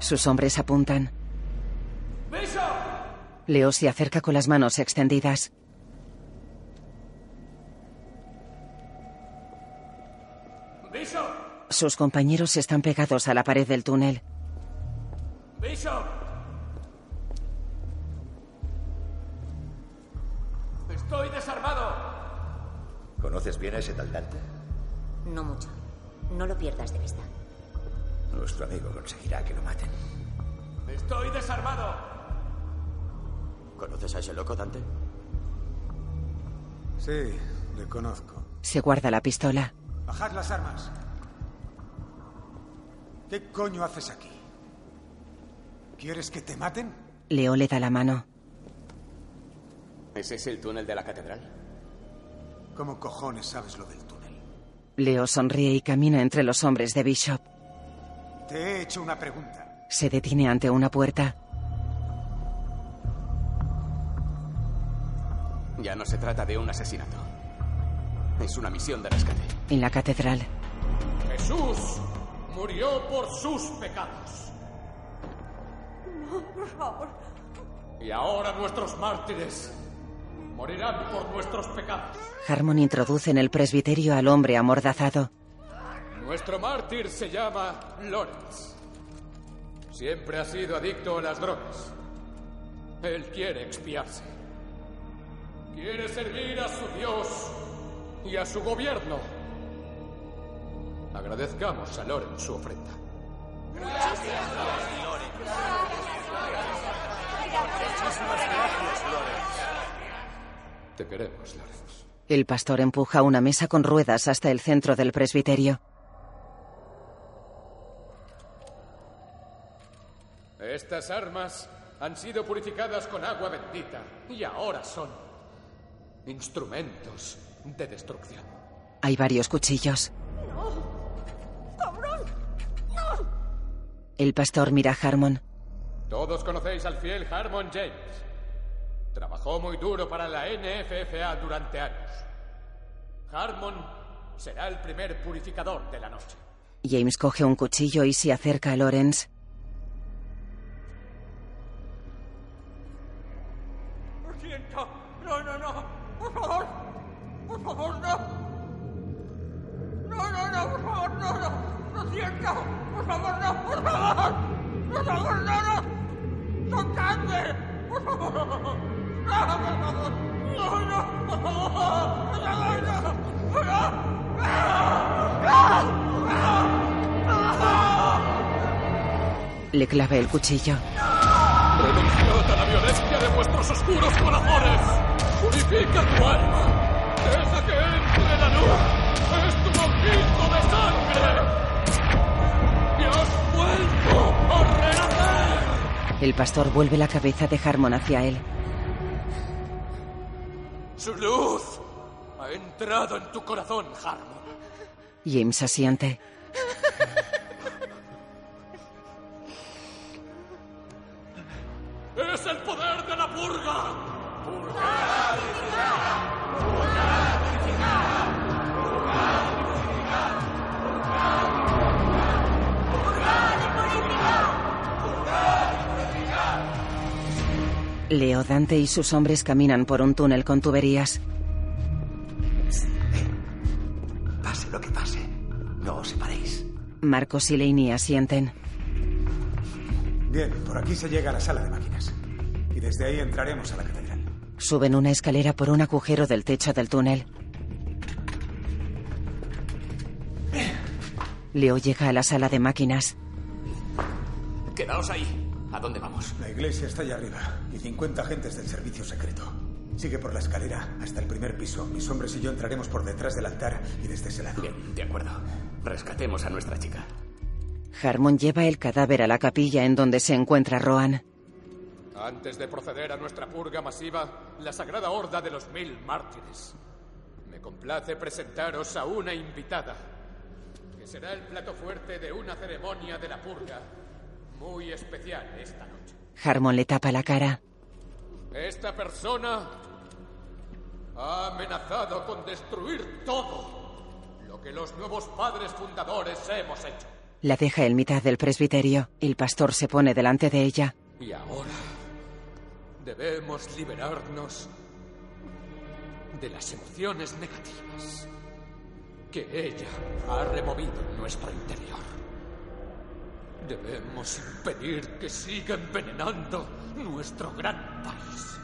sus hombres apuntan. ¡Bishop! Leo se acerca con las manos extendidas. Sus compañeros están pegados a la pared del túnel. ¡Bishop! Estoy desarmado. ¿Conoces bien a ese tal Dante? No mucho. No lo pierdas de vista. Nuestro amigo conseguirá que lo maten. Estoy desarmado. ¿Conoces a ese loco, Dante? Sí, le conozco. Se guarda la pistola. Bajad las armas. ¿Qué coño haces aquí? ¿Quieres que te maten? Leo le da la mano. ¿Ese es el túnel de la catedral? ¿Cómo cojones sabes lo del túnel? Leo sonríe y camina entre los hombres de Bishop. Te he hecho una pregunta. Se detiene ante una puerta. Ya no se trata de un asesinato. Es una misión de rescate. En la catedral, Jesús murió por sus pecados. No, por favor. Y ahora nuestros mártires morirán por nuestros pecados. Harmon introduce en el presbiterio al hombre amordazado. Nuestro mártir se llama Lawrence. Siempre ha sido adicto a las drogas. Él quiere expiarse. Quiere servir a su Dios y a su gobierno. Agradezcamos a Lawrence su ofrenda. Te queremos, Lawrence. El pastor empuja una mesa con ruedas hasta el centro del presbiterio. Estas armas han sido purificadas con agua bendita y ahora son instrumentos de destrucción. Hay varios cuchillos. ¡Cabrón! El pastor mira a Harmon. Todos conocéis al fiel Harmon James. Trabajó muy duro para la NFFA durante años. Harmon será el primer purificador de la noche. James coge un cuchillo y se acerca a Lawrence. Le clava el cuchillo. Renunciad a la violencia de vuestros oscuros corazones. Purifica tu alma. Deja que entre la luz. Es tu bautismo de sangre. Y has vuelto a renacer. El pastor vuelve la cabeza de Harmon hacia él. Su luz ha entrado en tu corazón, Harmon. James asiente. Leo, Dante y sus hombres caminan por un túnel con tuberías. Pase lo que pase, no os separéis. Marcos y Laney asienten. Bien, por aquí se llega a la sala de máquinas. Y desde ahí entraremos a la catedral. Suben una escalera por un agujero del techo del túnel. Leo llega a la sala de máquinas. Quedaos ahí. ¿A dónde vamos? La iglesia está allá arriba y 50 agentes del servicio secreto. Sigue por la escalera hasta el primer piso. Mis hombres y yo entraremos por detrás del altar y desde ese lado. Bien, de acuerdo. Rescatemos a nuestra chica. Harmon lleva el cadáver a la capilla en donde se encuentra Roan. Antes de proceder a nuestra purga masiva, la Sagrada Horda de los Mil Mártires. Me complace presentaros a una invitada, que será el plato fuerte de una ceremonia de la purga muy especial esta noche. Harmon le tapa la cara. Esta persona ha amenazado con destruir todo lo que los nuevos padres fundadores hemos hecho. La deja en mitad del presbiterio. El pastor se pone delante de ella. Y ahora debemos liberarnos de las emociones negativas que ella ha removido en nuestro interior. Debemos impedir que siga envenenando nuestro gran país,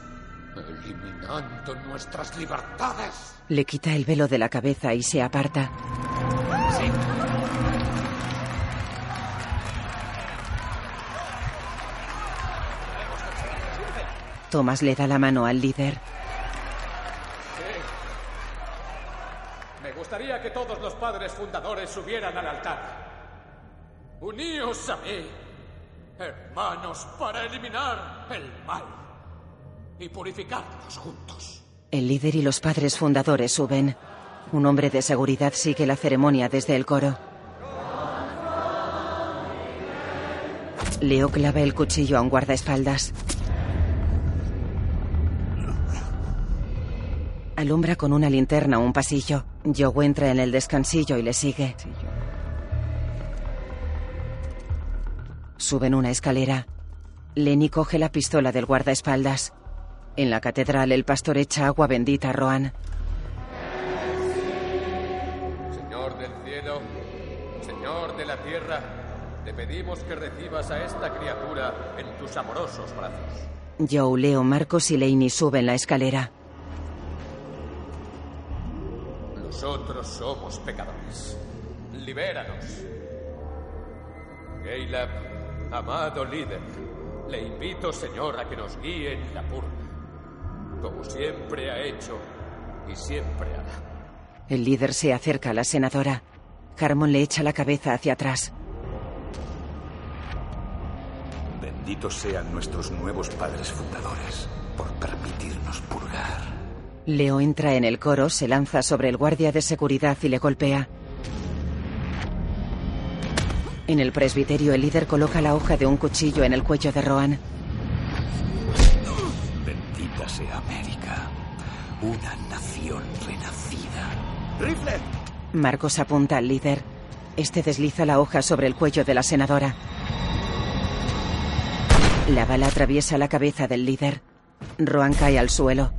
eliminando nuestras libertades. Le quita el velo de la cabeza y se aparta. Sí. Thomas le da la mano al líder. Me gustaría que todos los padres fundadores subieran al altar. Uníos a mí, hermanos, para eliminar el mal y purificarnos juntos. El líder y los padres fundadores suben. Un hombre de seguridad sigue la ceremonia desde el coro. Leo clava el cuchillo a un guardaespaldas. Alumbra con una linterna un pasillo. Joe entra en el descansillo y le sigue. Suben una escalera. Lenny coge la pistola del guardaespaldas. En la catedral el pastor echa agua bendita a Roan. Señor del cielo, la tierra, te pedimos que recibas a esta criatura en tus amorosos brazos. Joe, Leo, Marcos y Laney suben la escalera. Nosotros somos pecadores. Libéranos. Caleb, amado líder, le invito, Señor, a que nos guíe en la purga, como siempre ha hecho y siempre hará. El líder se acerca a la senadora. Harmon le echa la cabeza hacia atrás. Benditos sean nuestros nuevos padres fundadores por permitirnos purgar. Leo entra en el coro, se lanza sobre el guardia de seguridad y le golpea. En el presbiterio, el líder coloca la hoja de un cuchillo en el cuello de Roan. Bendita sea América, una nación renacida. ¡Rifle! Marcos apunta al líder. Este desliza la hoja sobre el cuello de la senadora. La bala atraviesa la cabeza del líder. Roan cae al suelo.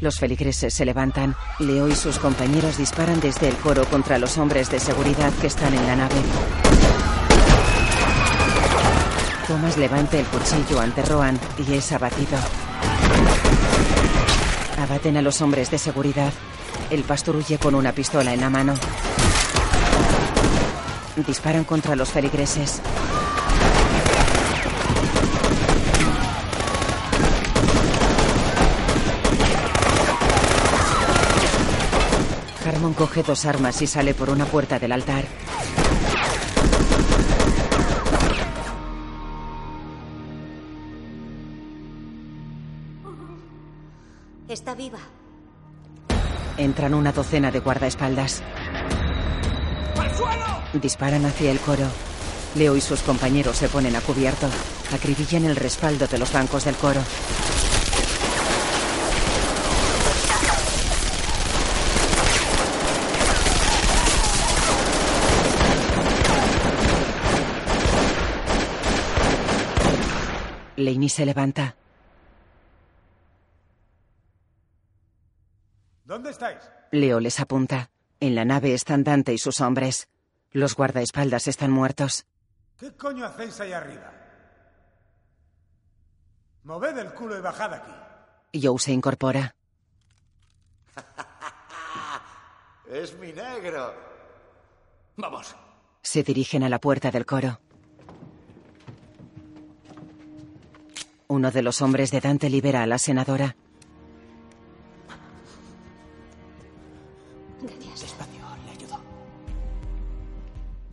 Los feligreses se levantan. Leo y sus compañeros disparan desde el coro contra los hombres de seguridad que están en la nave. Thomas levanta el cuchillo ante Roan y es abatido. Abaten a los hombres de seguridad. El pastor huye con una pistola en la mano. Disparan contra los feligreses. Harmon coge dos armas y sale por una puerta del altar. Está viva. Entran una docena de guardaespaldas. Disparan hacia el coro. Leo y sus compañeros se ponen a cubierto. Acribillan el respaldo de los bancos del coro. Laney se levanta. ¿Dónde estáis? Leo les apunta. En la nave están Dante y sus hombres. Los guardaespaldas están muertos. ¿Qué coño hacéis ahí arriba? Moved el culo y bajad aquí. Joe se incorpora. Es mi negro. Vamos. Se dirigen a la puerta del coro. Uno de los hombres de Dante libera a la senadora.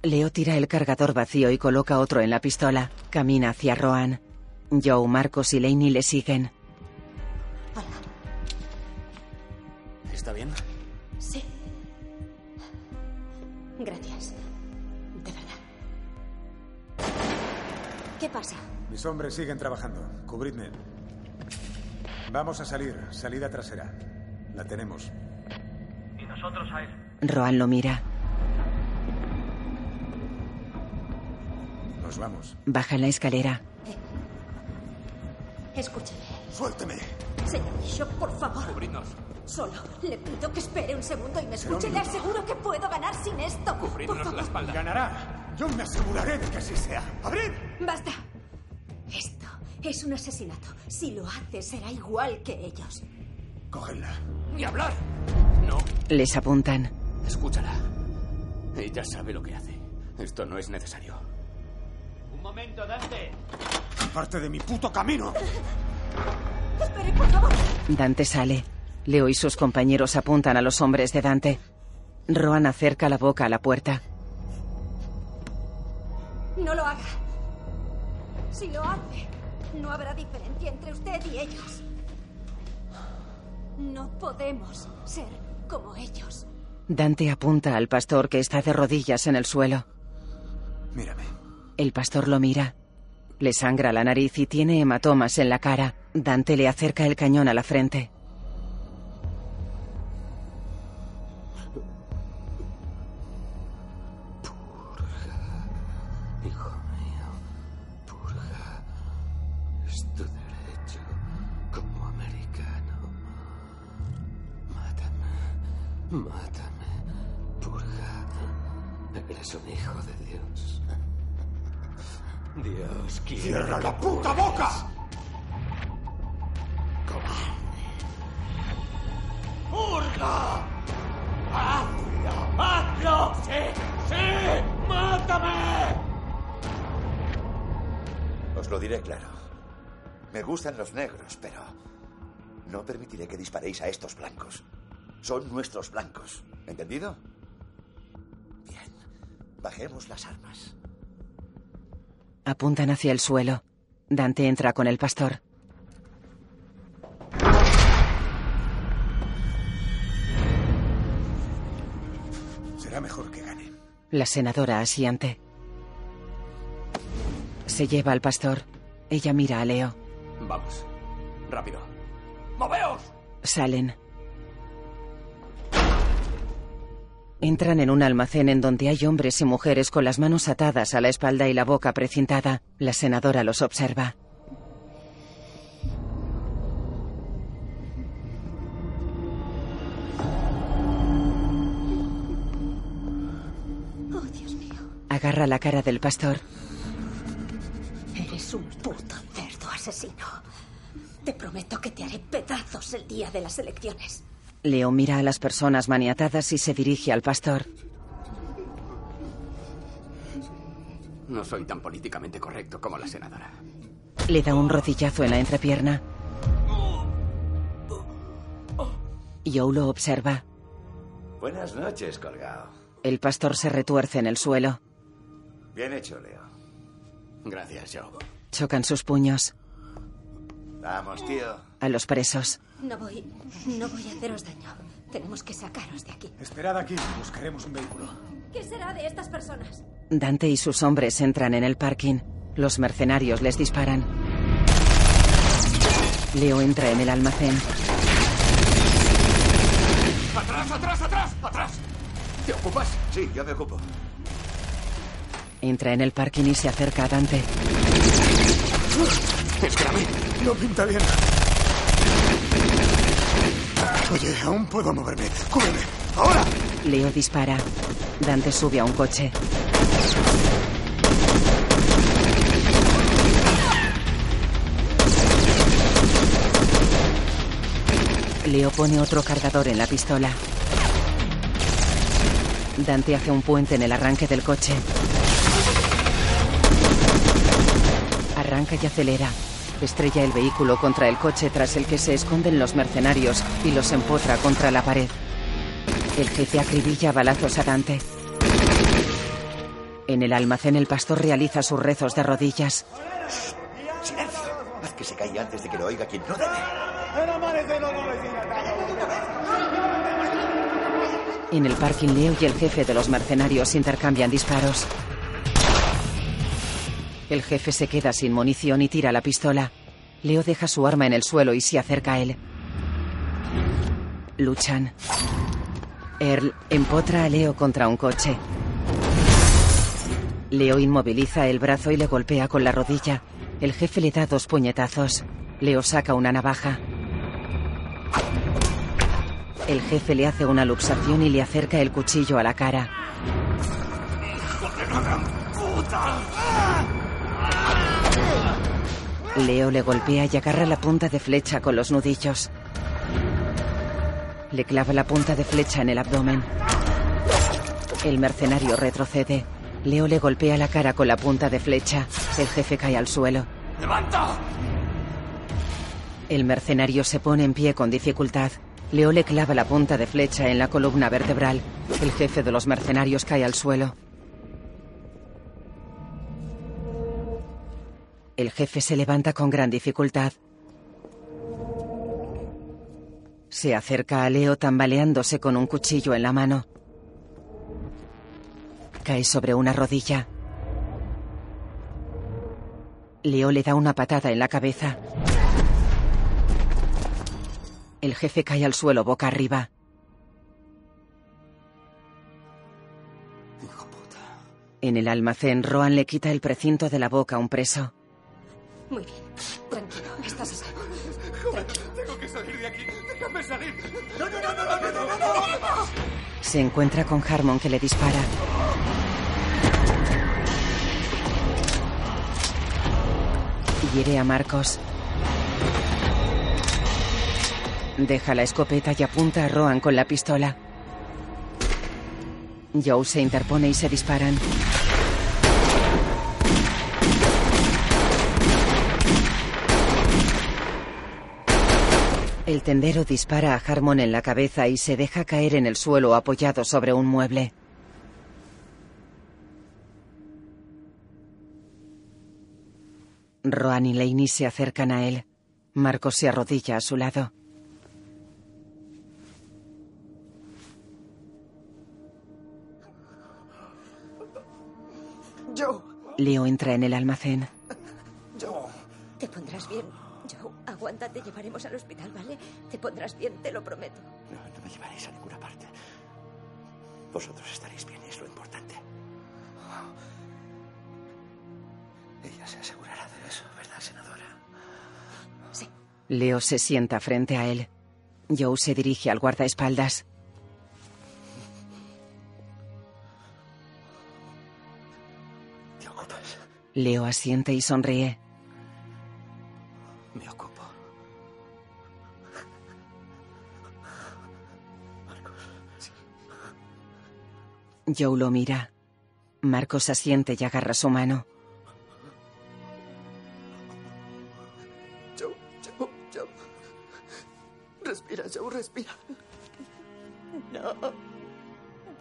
Leo tira el cargador vacío y coloca otro en la pistola. Camina hacia Roan. Joe, Marcos y Laney le siguen. ¿Está bien? Sí. Gracias. De verdad. ¿Qué pasa? Mis hombres siguen trabajando. Cubridme. Vamos a salir. Salida trasera. La tenemos. Y nosotros a él. Roan lo mira. Nos vamos. Baja la escalera. Escúcheme. Suélteme. Señor Bishop, por favor. Cubridnos. Solo le pido que espere un segundo y me escuche. Le aseguro que puedo ganar sin esto. Cubridnos la espalda. Ganará. Yo me aseguraré de que así sea. ¡Abrid! Basta. Esto es un asesinato. Si lo hace, será igual que ellos. Cógenla. ¡Ni hablar! No. Les apuntan. Escúchala. Ella sabe lo que hace. Esto no es necesario. Momento, Dante. Parte de mi puto camino. Espere, por favor. Dante sale. Leo y sus compañeros apuntan a los hombres de Dante. Roan acerca la boca a la puerta. No lo haga. Si lo hace, no habrá diferencia entre usted y ellos. No podemos ser como ellos. Dante apunta al pastor que está de rodillas en el suelo. Mírame. El pastor lo mira. Le sangra la nariz y tiene hematomas en la cara. Dante le acerca el cañón a la frente. Hijo Dios quiere. ¡Cierra la puta boca! ¡Purga! ¡Hazlo! ¡Hazlo! ¡Sí! ¡Sí! ¡Mátame! Os lo diré claro. Me gustan los negros, pero no permitiré que disparéis a estos blancos. Son nuestros blancos. ¿Entendido? Bien. Bajemos las armas. Apuntan hacia el suelo. Dante entra con el pastor. Será mejor que gane. La senadora asiente. Se lleva al pastor. Ella mira a Leo. Vamos. Rápido. ¡Moveos! Salen. Entran en un almacén en donde hay hombres y mujeres con las manos atadas a la espalda y la boca precintada. La senadora los observa. Oh, Dios mío. Agarra la cara del pastor. Eres un puto cerdo asesino. Te prometo que te haré pedazos el día de las elecciones. Leo mira a las personas maniatadas y se dirige al pastor. No soy tan políticamente correcto como la senadora. Le da un rodillazo en la entrepierna. Joe lo observa. Buenas noches, colgado. El pastor se retuerce en el suelo. Bien hecho, Leo. Gracias, Joe. Chocan sus puños. Vamos, tío. A los presos. No voy. No voy a haceros daño. Tenemos que sacaros de aquí. Esperad aquí, buscaremos un vehículo. ¿Qué será de estas personas? Dante y sus hombres entran en el parking. Los mercenarios les disparan. Leo entra en el almacén. ¡Atrás, atrás, atrás! ¡Atrás! ¿Te ocupas? Sí, yo me ocupo. Entra en el parking y se acerca a Dante. Es grave. No pinta bien. Oye, aún puedo moverme. ¡Cúbreme! ¡Ahora! Leo dispara. Dante sube a un coche. Leo pone otro cargador en la pistola. Dante hace un puente en el arranque del coche. Arranca y acelera. Estrella el vehículo contra el coche tras el que se esconden los mercenarios y los empotra contra la pared. El jefe acribilla balazos a Dante. En el almacén el pastor realiza sus rezos de rodillas. ¡Silencio! Haz que se caiga antes de que lo oiga quien no debe. En el parking Leo y el jefe de los mercenarios intercambian disparos. El jefe se queda sin munición y tira la pistola. Leo deja su arma en el suelo y se acerca a él. Luchan. Earl empotra a Leo contra un coche. Leo inmoviliza el brazo y le golpea con la rodilla. El jefe le da dos puñetazos. Leo saca una navaja. El jefe le hace una luxación y le acerca el cuchillo a la cara. Leo le golpea y agarra la punta de flecha con los nudillos. Le clava la punta de flecha en el abdomen. El mercenario retrocede. Leo le golpea la cara con la punta de flecha. El jefe cae al suelo. ¡Levanta! El mercenario se pone en pie con dificultad. Leo le clava la punta de flecha en la columna vertebral. El jefe de los mercenarios cae al suelo. El jefe se levanta con gran dificultad. Se acerca a Leo tambaleándose con un cuchillo en la mano. Cae sobre una rodilla. Leo le da una patada en la cabeza. El jefe cae al suelo boca arriba. En el almacén, Roan le quita el precinto de la boca a un preso. Muy bien. Tranquilo, estás a salvo. Tengo que salir de aquí. Déjame salir. No, no, no, no, no, no. Se encuentra con Harmon que le dispara. Hiere a Marcos. Deja la escopeta y apunta a Roan con la pistola. Joe se interpone y se disparan. El tendero dispara a Harmon en la cabeza y se deja caer en el suelo apoyado sobre un mueble. Roan y Laney se acercan a él. Marcos se arrodilla a su lado. Joe. Leo entra en el almacén. Joe. Te pondrás bien. Aguanta, te llevaremos al hospital, ¿vale? Te pondrás bien, te lo prometo. No, no me llevaréis a ninguna parte. Vosotros estaréis bien, es lo importante. Ella se asegurará de eso, ¿verdad, senadora? Leo se sienta frente a él. Joe se dirige al guardaespaldas. ¿Te ocupas? Leo asiente y sonríe. Joe lo mira. Marcos asiente y agarra su mano. Joe, Joe, Joe. Respira, Joe, respira. No.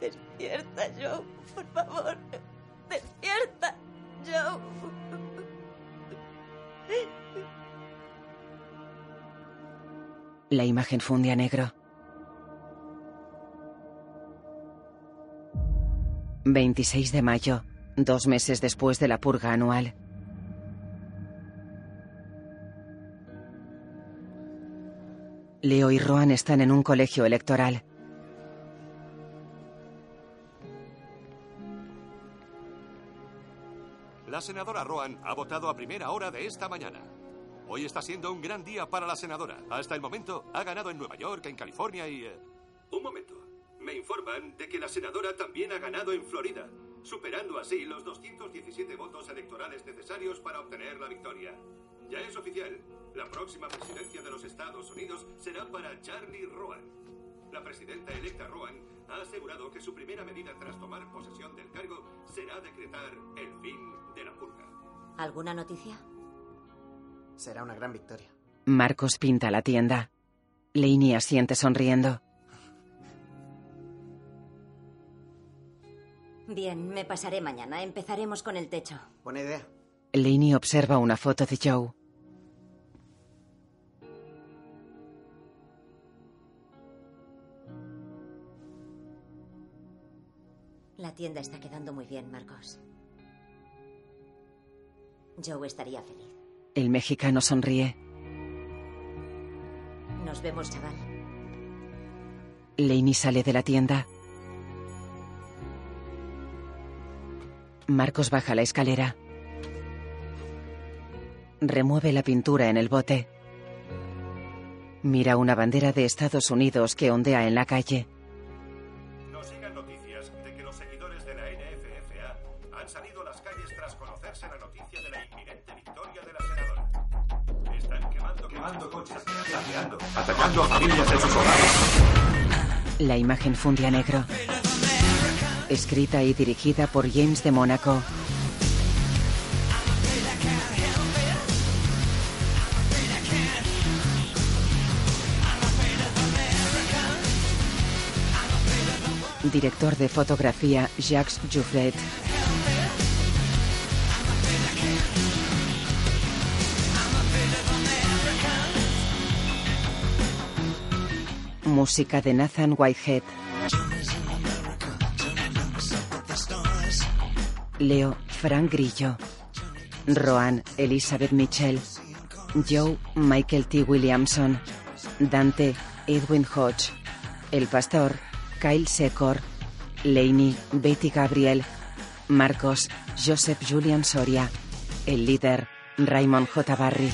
Despierta, Joe. Por favor. Despierta, Joe. La imagen funde a negro. 26 de mayo, dos meses después de la purga anual. Leo y Roan están en un colegio electoral. La senadora Roan ha votado a primera hora de esta mañana. Hoy está siendo un gran día para la senadora. Hasta el momento ha ganado en Nueva York, en California y... eh, Un momento. Me informan de que la senadora también ha ganado en Florida, superando así los 217 votos electorales necesarios para obtener la victoria. Ya es oficial. La próxima presidencia de los Estados Unidos será para Charlie Roan. La presidenta electa Roan ha asegurado que su primera medida tras tomar posesión del cargo será decretar el fin de la purga. ¿Alguna noticia? Será una gran victoria. Marcos pinta la tienda. Laney asiente sonriendo. Bien, me pasaré mañana. Empezaremos con el techo. Buena idea. Laney observa una foto de Joe. La tienda está quedando muy bien, Marcos. Joe estaría feliz. El mexicano sonríe. Nos vemos, chaval. Laney sale de la tienda. Marcos baja la escalera. Remueve la pintura en el bote. Mira una bandera de Estados Unidos que ondea en la calle. Nos llegan noticias de que los seguidores de la NFFA han salido a las calles tras conocerse la noticia de la inminente victoria de la senadora. Están quemando, quemando coches, saqueando, atacando a familias en sus hogares. La imagen funde a negro. Escrita y dirigida por James de Mónaco. Director de fotografía Jacques Jouffret. Música de Nathan Whitehead. Leo Frank Grillo. Roan Elizabeth Mitchell. Joe Michael T. Williamson. Dante Edwin Hodge. El pastor Kyle Secor. Laney Betty Gabriel. Marcos Joseph Julian Soria. El líder Raymond J. Barry.